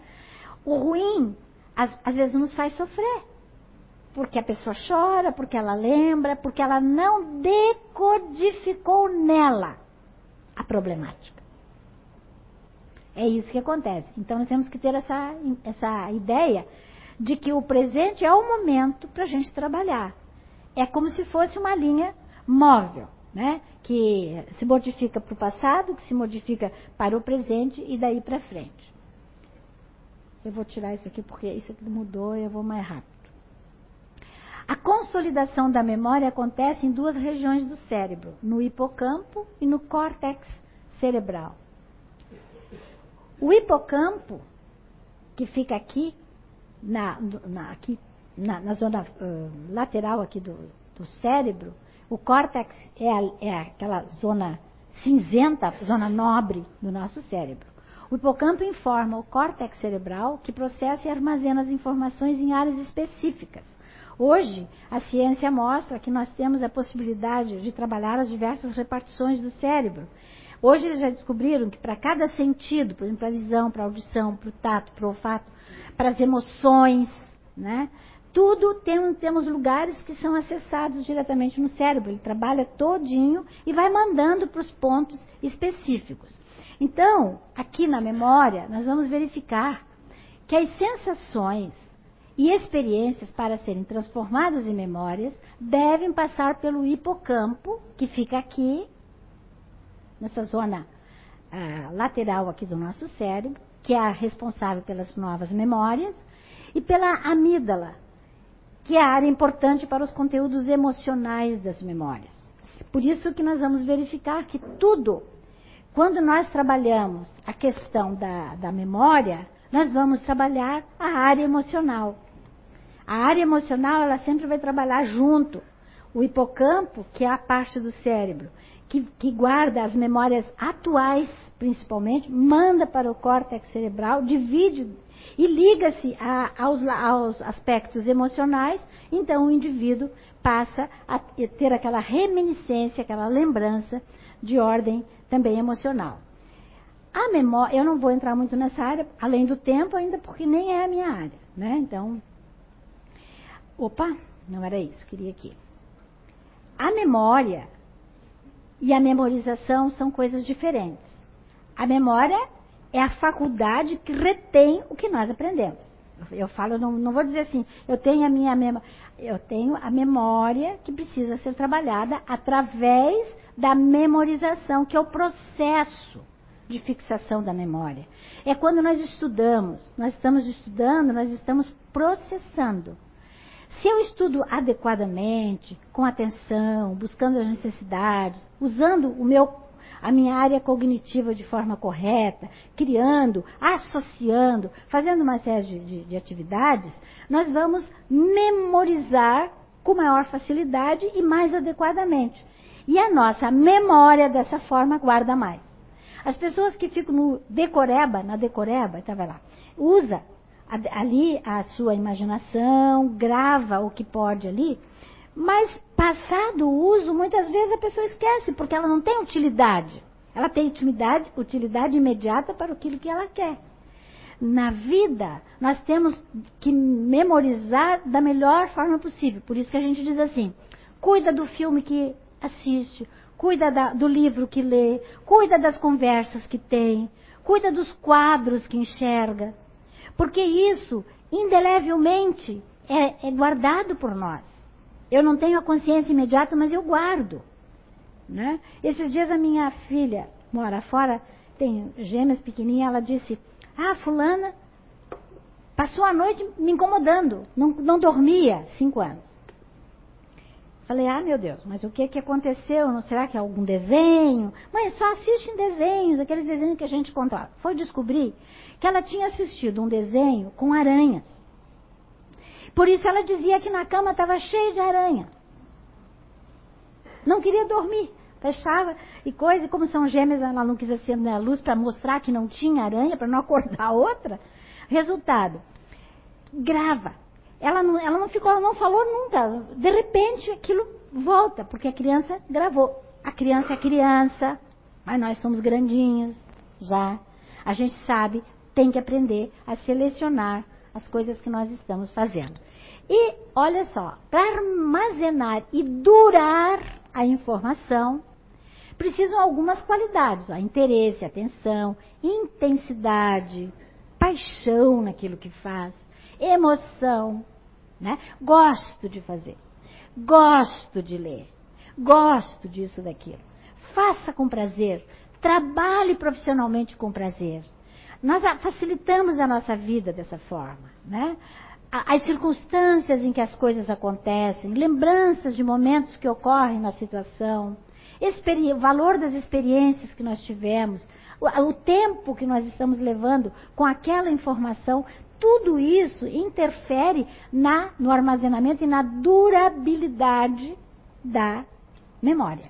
O ruim, às, às vezes nos faz sofrer. Porque a pessoa chora, porque ela lembra, porque ela não decodificou nela a problemática. É isso que acontece. Então nós temos que ter essa, essa ideia de que o presente é o momento para a gente trabalhar. É como se fosse uma linha móvel, né? que se modifica para o passado, que se modifica para o presente e daí para frente. Eu vou tirar isso aqui porque isso aqui mudou e eu vou mais rápido. A consolidação da memória acontece em duas regiões do cérebro, no hipocampo e no córtex cerebral. O hipocampo, que fica aqui, na, na aqui, na, na zona uh, lateral aqui do, do, cérebro, o córtex é, a, é aquela zona cinzenta, zona nobre do nosso cérebro. O hipocampo informa o córtex cerebral, que processa e armazena as informações em áreas específicas. Hoje, a ciência mostra que nós temos a possibilidade de trabalhar as diversas repartições do cérebro Hoje eles já descobriram que para cada sentido, por exemplo, para a visão, para a audição, para o tato, para o olfato, para as emoções, né? Tudo tem, temos lugares que são acessados diretamente no cérebro. Ele trabalha todinho e vai mandando para os pontos específicos. Então, aqui na memória, nós vamos verificar que as sensações e experiências para serem transformadas em memórias devem passar pelo hipocampo, que fica aqui, nessa zona ah, lateral aqui do nosso cérebro, que é a responsável pelas novas memórias, e pela amígdala, que é a área importante para os conteúdos emocionais das memórias. Por isso que nós vamos verificar que tudo, quando nós trabalhamos a questão da, da memória, nós vamos trabalhar a área emocional. A área emocional, ela sempre vai trabalhar junto. O hipocampo, que é a parte do cérebro, que, que, guarda as memórias atuais, principalmente, manda para o córtex cerebral, divide e liga-se aos, aos, aspectos emocionais, então o indivíduo passa a ter aquela reminiscência, aquela lembrança de ordem também emocional. A memória, eu não vou entrar muito nessa área, além do tempo, ainda porque nem é a minha área, né? Então, opa, não era isso, queria aqui. A memória e a memorização são coisas diferentes. A memória é a faculdade que retém o que nós aprendemos. Eu falo, não, não vou dizer assim, eu tenho a minha memória. Eu tenho a memória que precisa ser trabalhada através da memorização, que é o processo de fixação da memória. É quando nós estudamos, nós estamos estudando, nós estamos processando. Se eu estudo adequadamente, com atenção, buscando as necessidades, usando o meu, a minha área cognitiva de forma correta, criando, associando, fazendo uma série de, de, de atividades, nós vamos memorizar com maior facilidade e mais adequadamente. E a nossa memória dessa forma guarda mais. As pessoas que ficam no decoreba, na decoreba, tá, vai lá, usa ali a sua imaginação, grava o que pode ali, mas passado o uso, muitas vezes a pessoa esquece, porque ela não tem utilidade. Ela tem utilidade, utilidade imediata para aquilo que ela quer. Na vida, nós temos que memorizar da melhor forma possível. Por isso que a gente diz assim: cuida do filme que assiste, cuida da, do livro que lê, cuida das conversas que tem, cuida dos quadros que enxerga, porque isso, indelevelmente, é, é guardado por nós. Eu não tenho a consciência imediata, mas eu guardo. Né? Esses dias a minha filha mora fora, tem gêmeas pequenininhas, ela disse, Ah, fulana passou a noite me incomodando, não, não dormia, cinco anos. Falei, ah, meu Deus, mas o que que aconteceu? Não será que é algum desenho? Mãe, só assiste em desenhos, aqueles desenhos que a gente conta. Foi descobrir que ela tinha assistido um desenho com aranhas. Por isso ela dizia que na cama estava cheio de aranha. Não queria dormir. Fechava e coisa, e como são gêmeas, ela não quis acender a luz para mostrar que não tinha aranha, para não acordar outra. Resultado, grava. Ela não, ela não ficou, ela não falou nunca. De repente aquilo volta, porque a criança gravou. A criança é criança, mas nós somos grandinhos já. A gente sabe, tem que aprender a selecionar as coisas que nós estamos fazendo. E olha só, para armazenar e durar a informação, precisam algumas qualidades: ó, interesse, atenção, intensidade, paixão naquilo que faz, emoção. Né? Gosto de fazer, gosto de ler, gosto disso, daquilo. Faça com prazer, trabalhe profissionalmente com prazer. Nós facilitamos a nossa vida dessa forma. Né? As circunstâncias em que as coisas acontecem, lembranças de momentos que ocorrem na situação, o valor das experiências que nós tivemos, o, tempo que nós estamos levando com aquela informação, tudo isso interfere na, no armazenamento e na durabilidade da memória.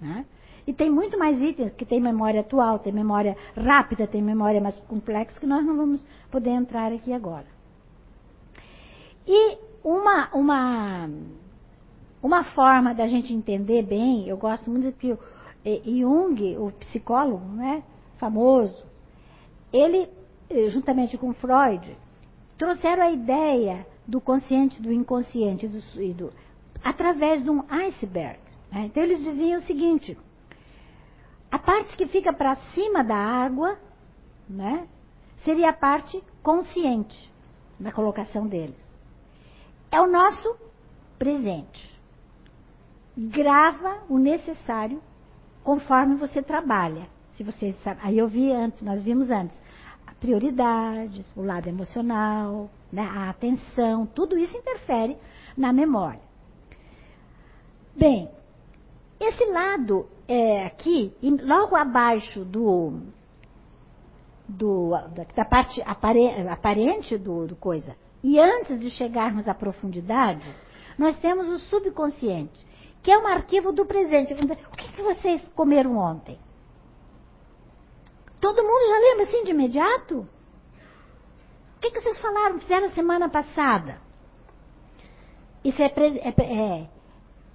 Né? E tem muito mais itens que tem memória atual, tem memória rápida, tem memória mais complexa, que nós não vamos poder entrar aqui agora. E uma, uma, uma forma da gente entender bem, eu gosto muito que o Jung, o psicólogo né, famoso, ele eh, juntamente com Freud, trouxeram a ideia do consciente, do inconsciente, do, do através de um iceberg. Né? Então eles diziam o seguinte: a parte que fica para cima da água, né, seria a parte consciente da colocação deles. É o nosso presente. Grava o necessário conforme você trabalha. Se você sabe, aí eu vi antes, nós vimos antes prioridades, o lado emocional, né, a atenção, tudo isso interfere na memória. Bem, esse lado é, aqui, logo abaixo do, do da, parte aparente do, do coisa, e antes de chegarmos à profundidade, nós temos o subconsciente, que é um arquivo do presente. O que, que vocês comeram ontem? Todo mundo já lembra assim de imediato? O que, que vocês falaram, fizeram semana passada? Isso é, é, é,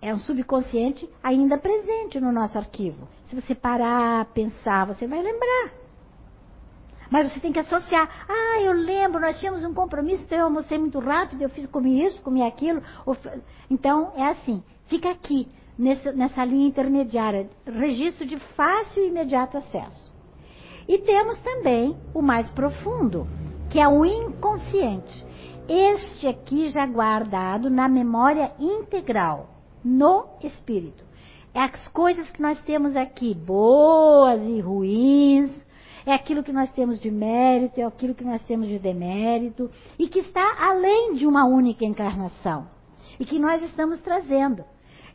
é um subconsciente ainda presente no nosso arquivo. Se você parar, pensar, você vai lembrar. Mas você tem que associar. Ah, eu lembro, nós tínhamos um compromisso, então eu almocei muito rápido, eu fiz, comi isso, comi aquilo. Então, é assim, fica aqui, nessa, nessa linha intermediária, registro de fácil e imediato acesso. E temos também o mais profundo, que é o inconsciente. Este aqui já guardado na memória integral, no espírito. É as coisas que nós temos aqui, boas e ruins, é aquilo que nós temos de mérito, é aquilo que nós temos de demérito, e que está além de uma única encarnação, e que nós estamos trazendo.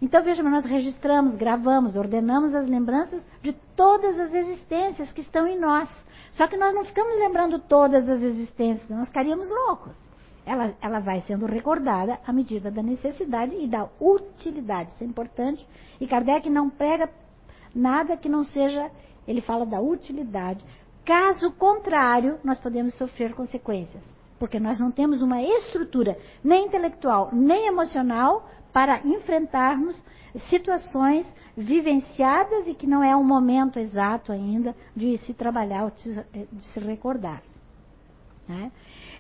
Então, veja, nós registramos, gravamos, ordenamos as lembranças de todas as existências que estão em nós. Só que nós não ficamos lembrando todas as existências, nós ficaríamos loucos. Ela, ela vai sendo recordada à medida da necessidade e da utilidade. Isso é importante. E Kardec não prega nada que não seja. Ele fala da utilidade. Caso contrário, nós podemos sofrer consequências. Porque nós não temos uma estrutura nem intelectual, nem emocional para enfrentarmos situações vivenciadas e que não é um momento exato ainda de se trabalhar ou de se recordar. Né?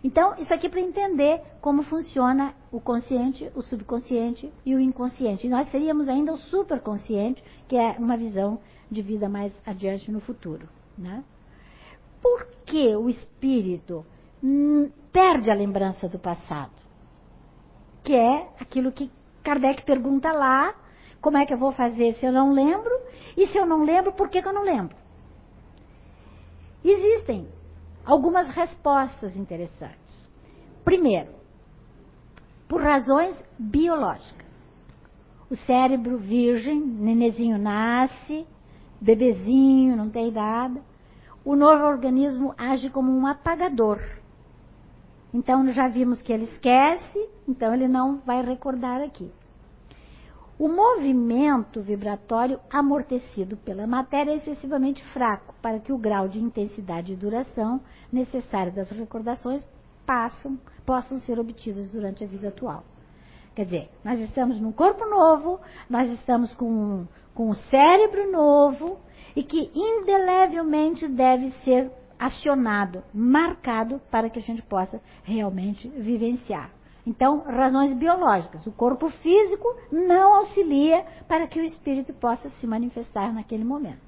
Então, isso aqui para entender como funciona o consciente, o subconsciente e o inconsciente. E nós seríamos ainda o superconsciente, que é uma visão de vida mais adiante no futuro. Né? Por que o espírito perde a lembrança do passado? Que é aquilo que Kardec pergunta lá, como é que eu vou fazer se eu não lembro? E se eu não lembro, por que, que eu não lembro? Existem algumas respostas interessantes. Primeiro, por razões biológicas. O cérebro virgem, nenezinho nasce, bebezinho, não tem nada. O novo organismo age como um apagador. Então já vimos que ele esquece, então ele não vai recordar aqui. O movimento vibratório amortecido pela matéria é excessivamente fraco para que o grau de intensidade e duração necessário das recordações passam, possam ser obtidas durante a vida atual. Quer dizer, nós estamos num corpo novo, nós estamos com, com um cérebro novo e que indelevelmente deve ser acionado, marcado para que a gente possa realmente vivenciar. Então, razões biológicas. O corpo físico não auxilia para que o espírito possa se manifestar naquele momento.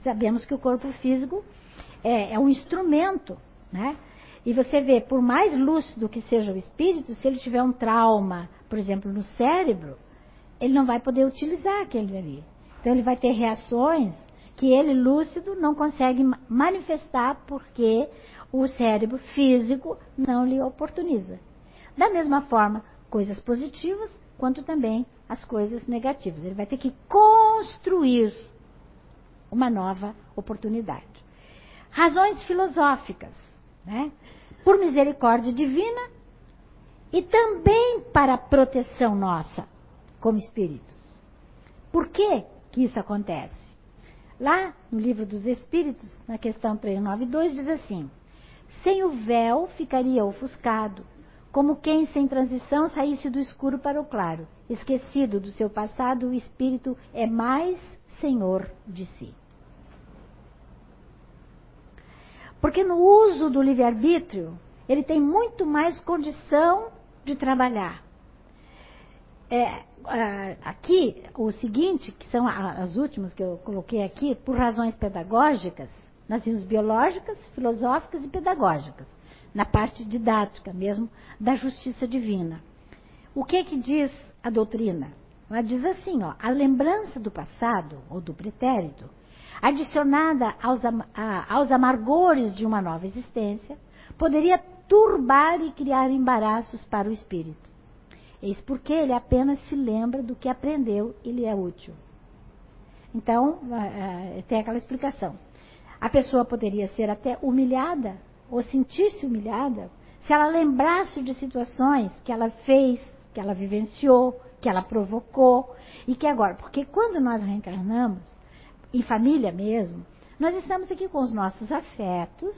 Sabemos que o corpo físico é, é um instrumento, né? E você vê, por mais lúcido que seja o espírito, se ele tiver um trauma, por exemplo, no cérebro, ele não vai poder utilizar aquele ali. Então ele vai ter reações que ele, lúcido, não consegue manifestar porque o cérebro físico não lhe oportuniza. Da mesma forma, coisas positivas, quanto também as coisas negativas. Ele vai ter que construir uma nova oportunidade. Razões filosóficas, né? por misericórdia divina e também para proteção nossa como espíritos. Por que, que isso acontece? Lá no livro dos Espíritos, na questão 392, diz assim: sem o véu ficaria ofuscado, como quem sem transição saísse do escuro para o claro. Esquecido do seu passado, o espírito é mais senhor de si. Porque no uso do livre-arbítrio, ele tem muito mais condição de trabalhar. É, aqui, o seguinte, que são as últimas que eu coloquei aqui, por razões pedagógicas, nas biológicas, filosóficas e pedagógicas na parte didática mesmo da justiça divina. O que que diz a doutrina? Ela diz assim, ó, a lembrança do passado ou do pretérito, adicionada aos, a, aos amargores de uma nova existência, poderia turbar e criar embaraços para o espírito. Eis porque ele apenas se lembra do que aprendeu e lhe é útil. Então, tem aquela explicação. A pessoa poderia ser até humilhada ou sentir-se humilhada se ela lembrasse de situações que ela fez, que ela vivenciou, que ela provocou e que agora, porque quando nós reencarnamos, em família mesmo, nós estamos aqui com os nossos afetos,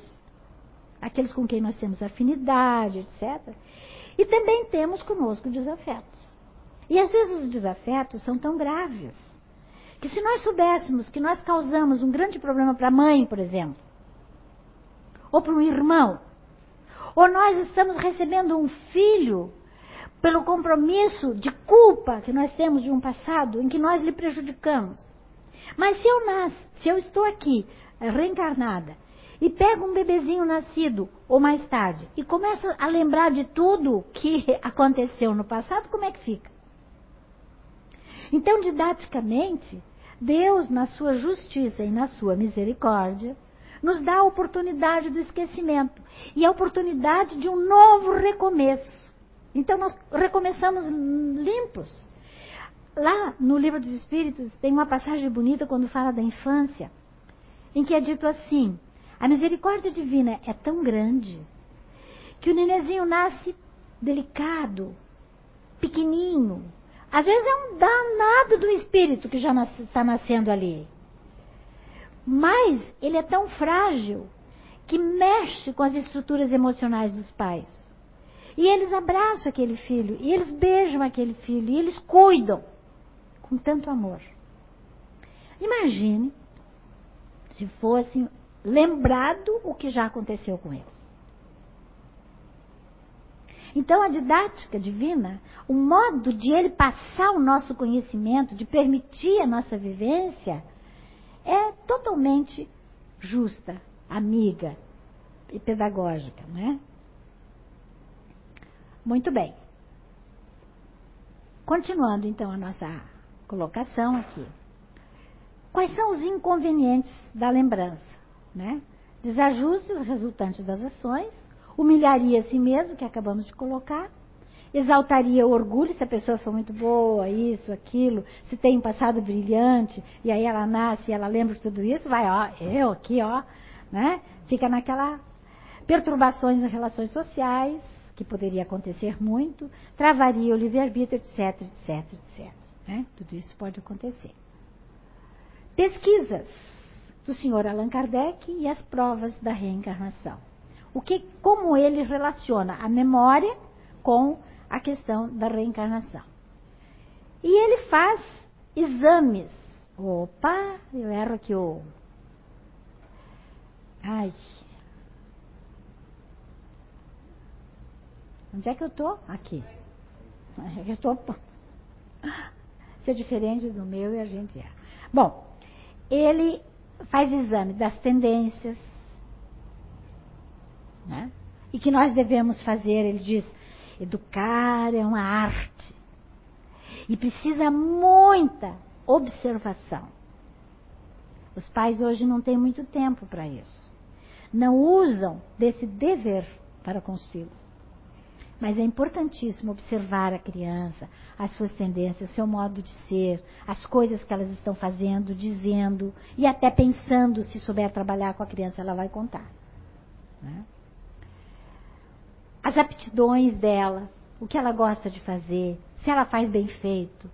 aqueles com quem nós temos afinidade, etc. E também temos conosco desafetos. E às vezes os desafetos são tão graves que se nós soubéssemos que nós causamos um grande problema para a mãe, por exemplo, ou para um irmão. Ou nós estamos recebendo um filho pelo compromisso de culpa que nós temos de um passado em que nós lhe prejudicamos. Mas se eu nasço, se eu estou aqui reencarnada e pego um bebezinho nascido ou mais tarde e começo a lembrar de tudo que aconteceu no passado, como é que fica? Então, didaticamente, Deus, na sua justiça e na sua misericórdia, nos dá a oportunidade do esquecimento e a oportunidade de um novo recomeço. Então nós recomeçamos limpos. Lá no livro dos Espíritos tem uma passagem bonita quando fala da infância, em que é dito assim: a misericórdia divina é tão grande que o nenezinho nasce delicado, pequenininho. Às vezes é um danado do espírito que já está nascendo ali. Mas ele é tão frágil que mexe com as estruturas emocionais dos pais. E eles abraçam aquele filho, e eles beijam aquele filho, e eles cuidam com tanto amor. Imagine se fosse lembrado o que já aconteceu com eles. Então, a didática divina, o modo de ele passar o nosso conhecimento, de permitir a nossa vivência, é totalmente justa, amiga e pedagógica, né? Muito bem. Continuando então a nossa colocação aqui. Quais são os inconvenientes da lembrança, né? desajustes resultantes das ações, humilharia a si mesmo, que acabamos de colocar, exaltaria o orgulho se a pessoa for muito boa, isso, aquilo, se tem um passado brilhante, e aí ela nasce e ela lembra de tudo isso, vai, ó, eu aqui, ó, né? Fica naquela perturbações nas relações sociais, que poderia acontecer muito, travaria o livre-arbítrio, etc, etc, etc. Né? Tudo isso pode acontecer. Pesquisas do senhor Allan Kardec e as provas da reencarnação. O que, como ele relaciona a memória com a questão da reencarnação. E ele faz exames. Opa, eu erro aqui o. Ai. Onde é que eu estou? Aqui. Eu estou. Ser diferente do meu e a gente é. Bom, ele faz exame das tendências, né? E que nós devemos fazer, ele diz, educar é uma arte. E precisa muita observação. Os pais hoje não têm muito tempo para isso. Não usam desse dever para com os filhos. Mas é importantíssimo observar a criança, as suas tendências, o seu modo de ser, as coisas que elas estão fazendo, dizendo e até pensando. Se souber trabalhar com a criança, ela vai contar. Né? As aptidões dela, o que ela gosta de fazer, se ela faz bem feito,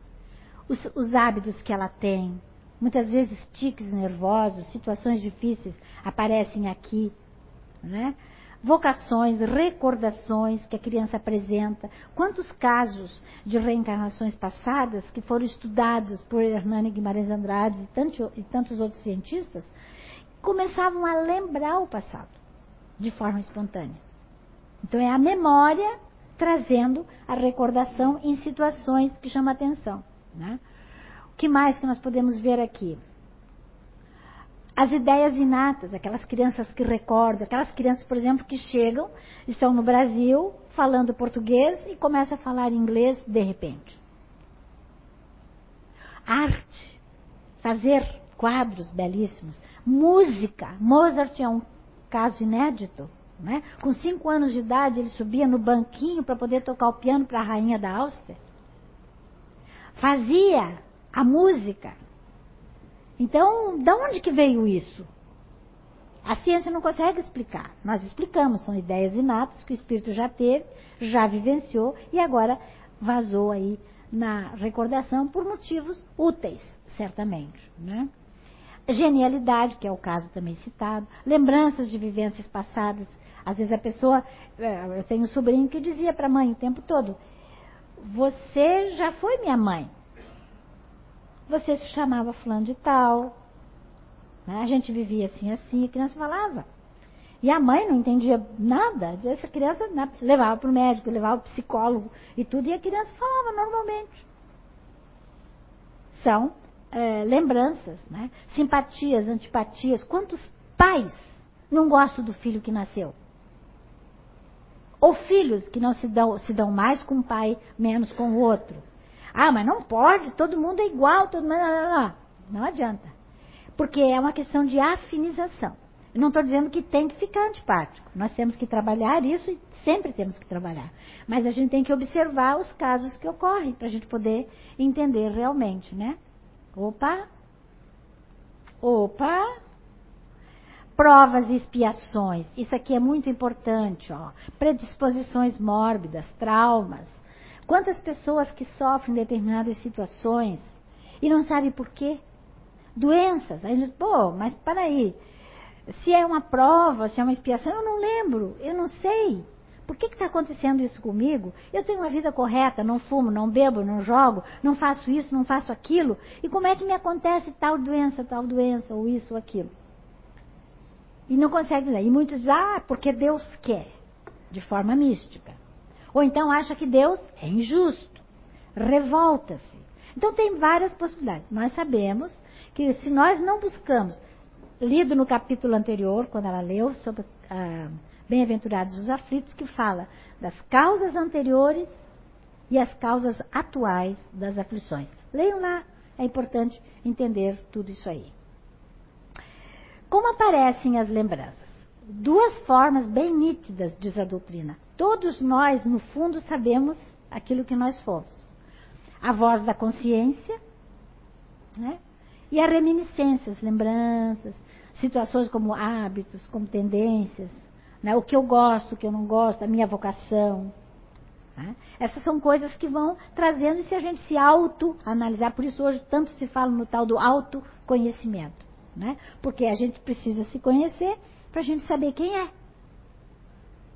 os, os hábitos que ela tem. Muitas vezes tiques nervosos, situações difíceis aparecem aqui, né? Vocações, recordações que a criança apresenta. Quantos casos de reencarnações passadas que foram estudados por Hernani Guimarães Andrade e, e tantos outros cientistas começavam a lembrar o passado de forma espontânea. Então é a memória trazendo a recordação em situações que chamam a atenção. Né? O que mais que nós podemos ver aqui? As ideias inatas, aquelas crianças que recordam, aquelas crianças, por exemplo, que chegam, estão no Brasil, falando português e começam a falar inglês de repente. Arte, fazer quadros belíssimos, música. Mozart é um caso inédito. Né? Com cinco anos de idade, ele subia no banquinho para poder tocar o piano para a rainha da Áustria. Fazia a música então, de onde que veio isso? A ciência não consegue explicar. Nós explicamos, são ideias inatas que o espírito já teve, já vivenciou e agora vazou aí na recordação por motivos úteis, certamente. Né? Genialidade, que é o caso também citado, lembranças de vivências passadas. Às vezes a pessoa, eh, eu tenho um sobrinho que dizia para a mãe o tempo todo: Você já foi minha mãe você se chamava fulano de tal. Né? A gente vivia assim, assim, a criança falava. E a mãe não entendia nada. Essa criança né, levava para o médico, levava para o psicólogo e tudo, e a criança falava normalmente. São é, lembranças, né? simpatias, antipatias. Quantos pais não gostam do filho que nasceu? Ou filhos que não se dão, se dão mais com um pai, menos com o outro. Ah, mas não pode, todo mundo é igual, todo mundo. Não, não, adianta. Porque é uma questão de afinização. Eu não estou dizendo que tem que ficar antipático. Nós temos que trabalhar isso e sempre temos que trabalhar. Mas a gente tem que observar os casos que ocorrem para a gente poder entender realmente, né? Opa! Opa! Provas e expiações. Isso aqui é muito importante, ó. Predisposições mórbidas, traumas, Quantas pessoas que sofrem determinadas situações e não sabem por quê? Doenças. Aí diz, pô, mas para aí. Se é uma prova, se é uma expiação, eu não lembro, eu não sei. Por que está acontecendo isso comigo? Eu tenho uma vida correta, não fumo, não bebo, não jogo, não faço isso, não faço aquilo. E como é que me acontece tal doença, tal doença, ou isso ou aquilo? E não consegue dizer. E muitos dizem, ah, porque Deus quer, de forma mística. Ou então acha que Deus é injusto, revolta-se. Então tem várias possibilidades. Nós sabemos que se nós não buscamos, lido no capítulo anterior, quando ela leu sobre ah, Bem-aventurados os aflitos, que fala das causas anteriores e as causas atuais das aflições. Leiam lá, é importante entender tudo isso aí. Como aparecem as lembranças? duas formas bem nítidas, diz a doutrina. Todos nós, no fundo, sabemos aquilo que nós fomos. A voz da consciência, né? E as reminiscências, lembranças, situações como hábitos, como tendências, né? o que eu gosto, o que eu não gosto, a minha vocação. Né? Essas são coisas que vão trazendo e se a gente se auto-analisar. Por isso hoje tanto se fala no tal do autoconhecimento. Né? Porque a gente precisa se conhecer para a gente saber quem é.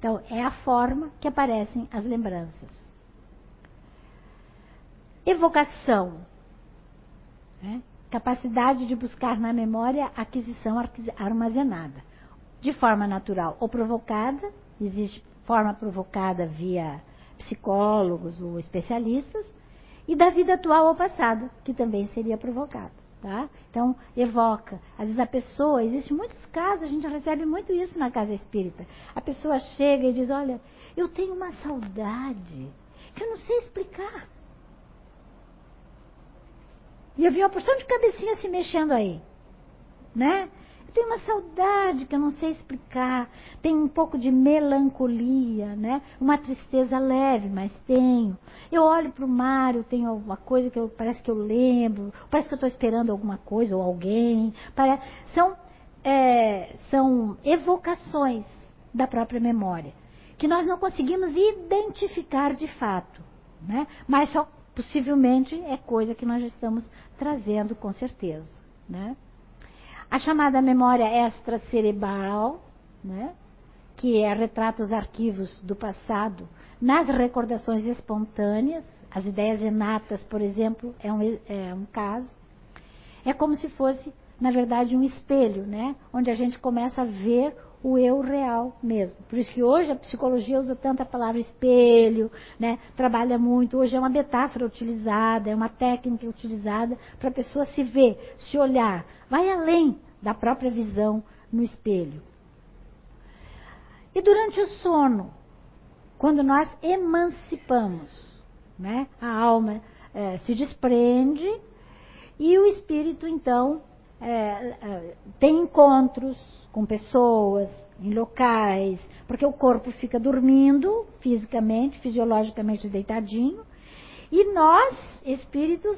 Então, é a forma que aparecem as lembranças. Evocação. Né? Capacidade de buscar na memória aquisição armazenada. De forma natural ou provocada, existe forma provocada via psicólogos ou especialistas, e da vida atual ou passada, que também seria provocada. Tá? Então, evoca. Às vezes a pessoa, existe muitos casos, a gente recebe muito isso na casa espírita. A pessoa chega e diz: Olha, eu tenho uma saudade que eu não sei explicar. E eu vi uma porção de cabecinha se mexendo aí. Né? Tenho uma saudade que eu não sei explicar. Tem um pouco de melancolia, né? Uma tristeza leve, mas tenho. Eu olho para o mar, eu tenho alguma coisa que eu, parece que eu lembro, parece que eu estou esperando alguma coisa ou alguém. Parece, são, é, são evocações da própria memória, que nós não conseguimos identificar de fato, né? Mas só possivelmente é coisa que nós estamos trazendo com certeza, né? A chamada memória extracerebral, né? que é, retrata os arquivos do passado nas recordações espontâneas, as ideias inatas, por exemplo, é um, é um caso. É como se fosse, na verdade, um espelho, né? onde a gente começa a ver o eu real mesmo. Por isso que hoje a psicologia usa tanto a palavra espelho, né? trabalha muito. Hoje é uma metáfora utilizada, é uma técnica utilizada para a pessoa se ver, se olhar. Vai além da própria visão no espelho. E durante o sono, quando nós emancipamos, né? a alma é, se desprende e o espírito, então, é, é, tem encontros com pessoas, em locais, porque o corpo fica dormindo fisicamente, fisiologicamente deitadinho, e nós, espíritos,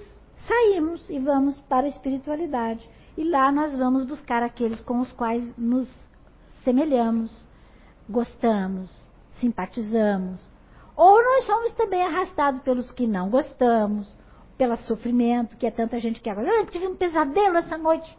saímos e vamos para a espiritualidade. E lá nós vamos buscar aqueles com os quais nos semelhamos, gostamos, simpatizamos. Ou nós somos também arrastados pelos que não gostamos, pelo sofrimento, que é tanta gente que agora, eu tive um pesadelo essa noite.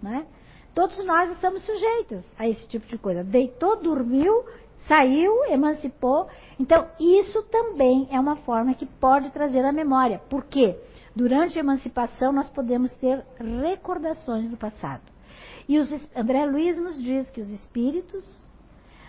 Né? Todos nós estamos sujeitos a esse tipo de coisa. Deitou, dormiu, saiu, emancipou. Então, isso também é uma forma que pode trazer a memória. Por quê? Durante a emancipação, nós podemos ter recordações do passado. E os, André Luiz nos diz que os espíritos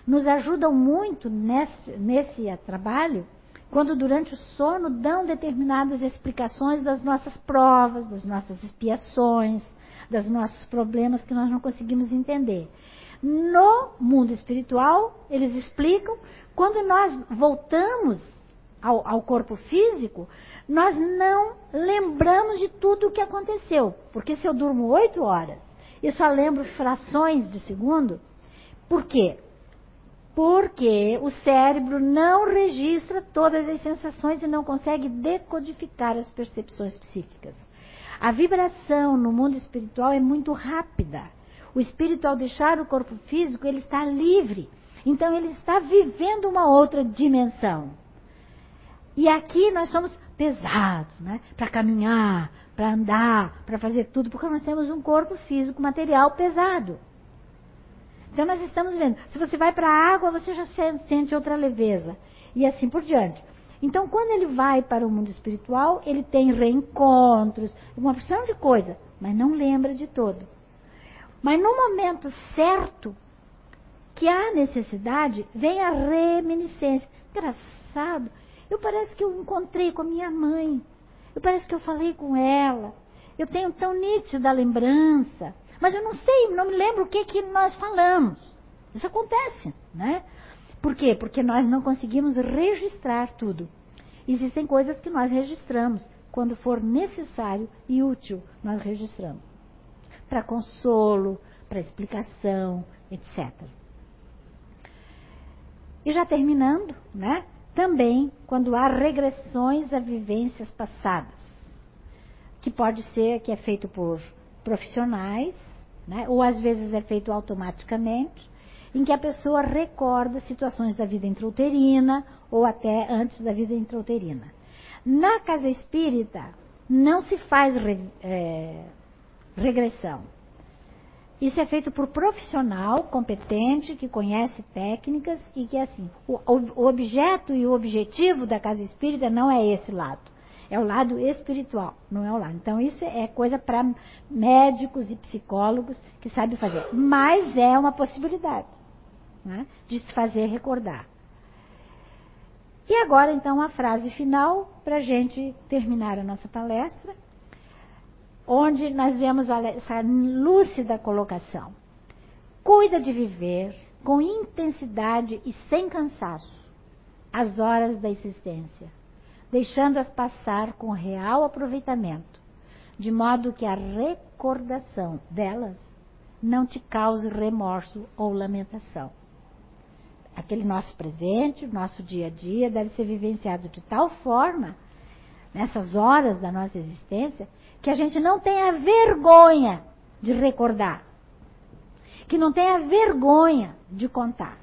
nos ajudam muito nesse, nesse trabalho quando durante o sono dão determinadas explicações das nossas provas, das nossas expiações, dos nossos problemas que nós não conseguimos entender. No mundo espiritual, eles explicam, quando nós voltamos ao, ao corpo físico, nós não lembramos de tudo o que aconteceu. Porque se eu durmo oito horas e só lembro frações de segundo, por quê? Porque o cérebro não registra todas as sensações e não consegue decodificar as percepções psíquicas. A vibração no mundo espiritual é muito rápida. O espírito, ao deixar o corpo físico, ele está livre. Então, ele está vivendo uma outra dimensão. E aqui nós somos pesados, né? Para caminhar, para andar, para fazer tudo, porque nós temos um corpo físico, material pesado. Então nós estamos vendo, se você vai para a água, você já sente outra leveza. E assim por diante. Então, quando ele vai para o mundo espiritual, ele tem reencontros, uma porção de coisa, mas não lembra de todo. Mas no momento certo, que há necessidade, vem a reminiscência. Engraçado, eu parece que eu encontrei com a minha mãe. Eu parece que eu falei com ela. Eu tenho tão nítida lembrança. Mas eu não sei, não me lembro o que, que nós falamos. Isso acontece, né? Por quê? Porque nós não conseguimos registrar tudo. Existem coisas que nós registramos. Quando for necessário e útil, nós registramos. Para consolo, para explicação, etc. E já terminando, né? Também quando há regressões a vivências passadas, que pode ser que é feito por profissionais, né? ou às vezes é feito automaticamente, em que a pessoa recorda situações da vida intrauterina ou até antes da vida intrauterina. Na casa espírita, não se faz re, é, regressão. Isso é feito por profissional competente, que conhece técnicas e que, assim, o, o objeto e o objetivo da casa espírita não é esse lado. É o lado espiritual, não é o lado. Então, isso é coisa para médicos e psicólogos que sabem fazer. Mas é uma possibilidade né, de se fazer recordar. E agora, então, a frase final para a gente terminar a nossa palestra, onde nós vemos essa lúcida colocação. Cuida de viver com intensidade e sem cansaço as horas da existência, deixando-as passar com real aproveitamento, de modo que a recordação delas não te cause remorso ou lamentação aquele nosso presente, nosso dia a dia, deve ser vivenciado de tal forma, nessas horas da nossa existência, que a gente não tenha vergonha de recordar, que não tenha vergonha de contar.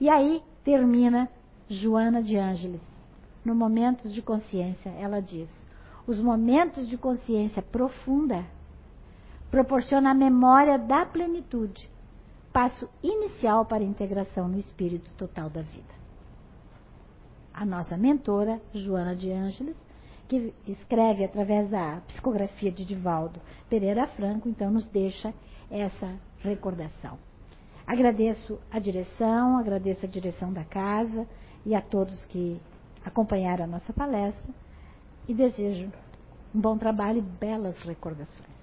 E aí termina Joana de Ângeles, no Momentos de Consciência, ela diz: os momentos de consciência profunda proporcionam a memória da plenitude passo inicial para a integração no espírito total da vida. A nossa mentora, Joana de Ângeles, que escreve através da psicografia de Divaldo Pereira Franco, então nos deixa essa recordação. Agradeço a direção, agradeço a direção da casa e a todos que acompanharam a nossa palestra e desejo um bom trabalho e belas recordações.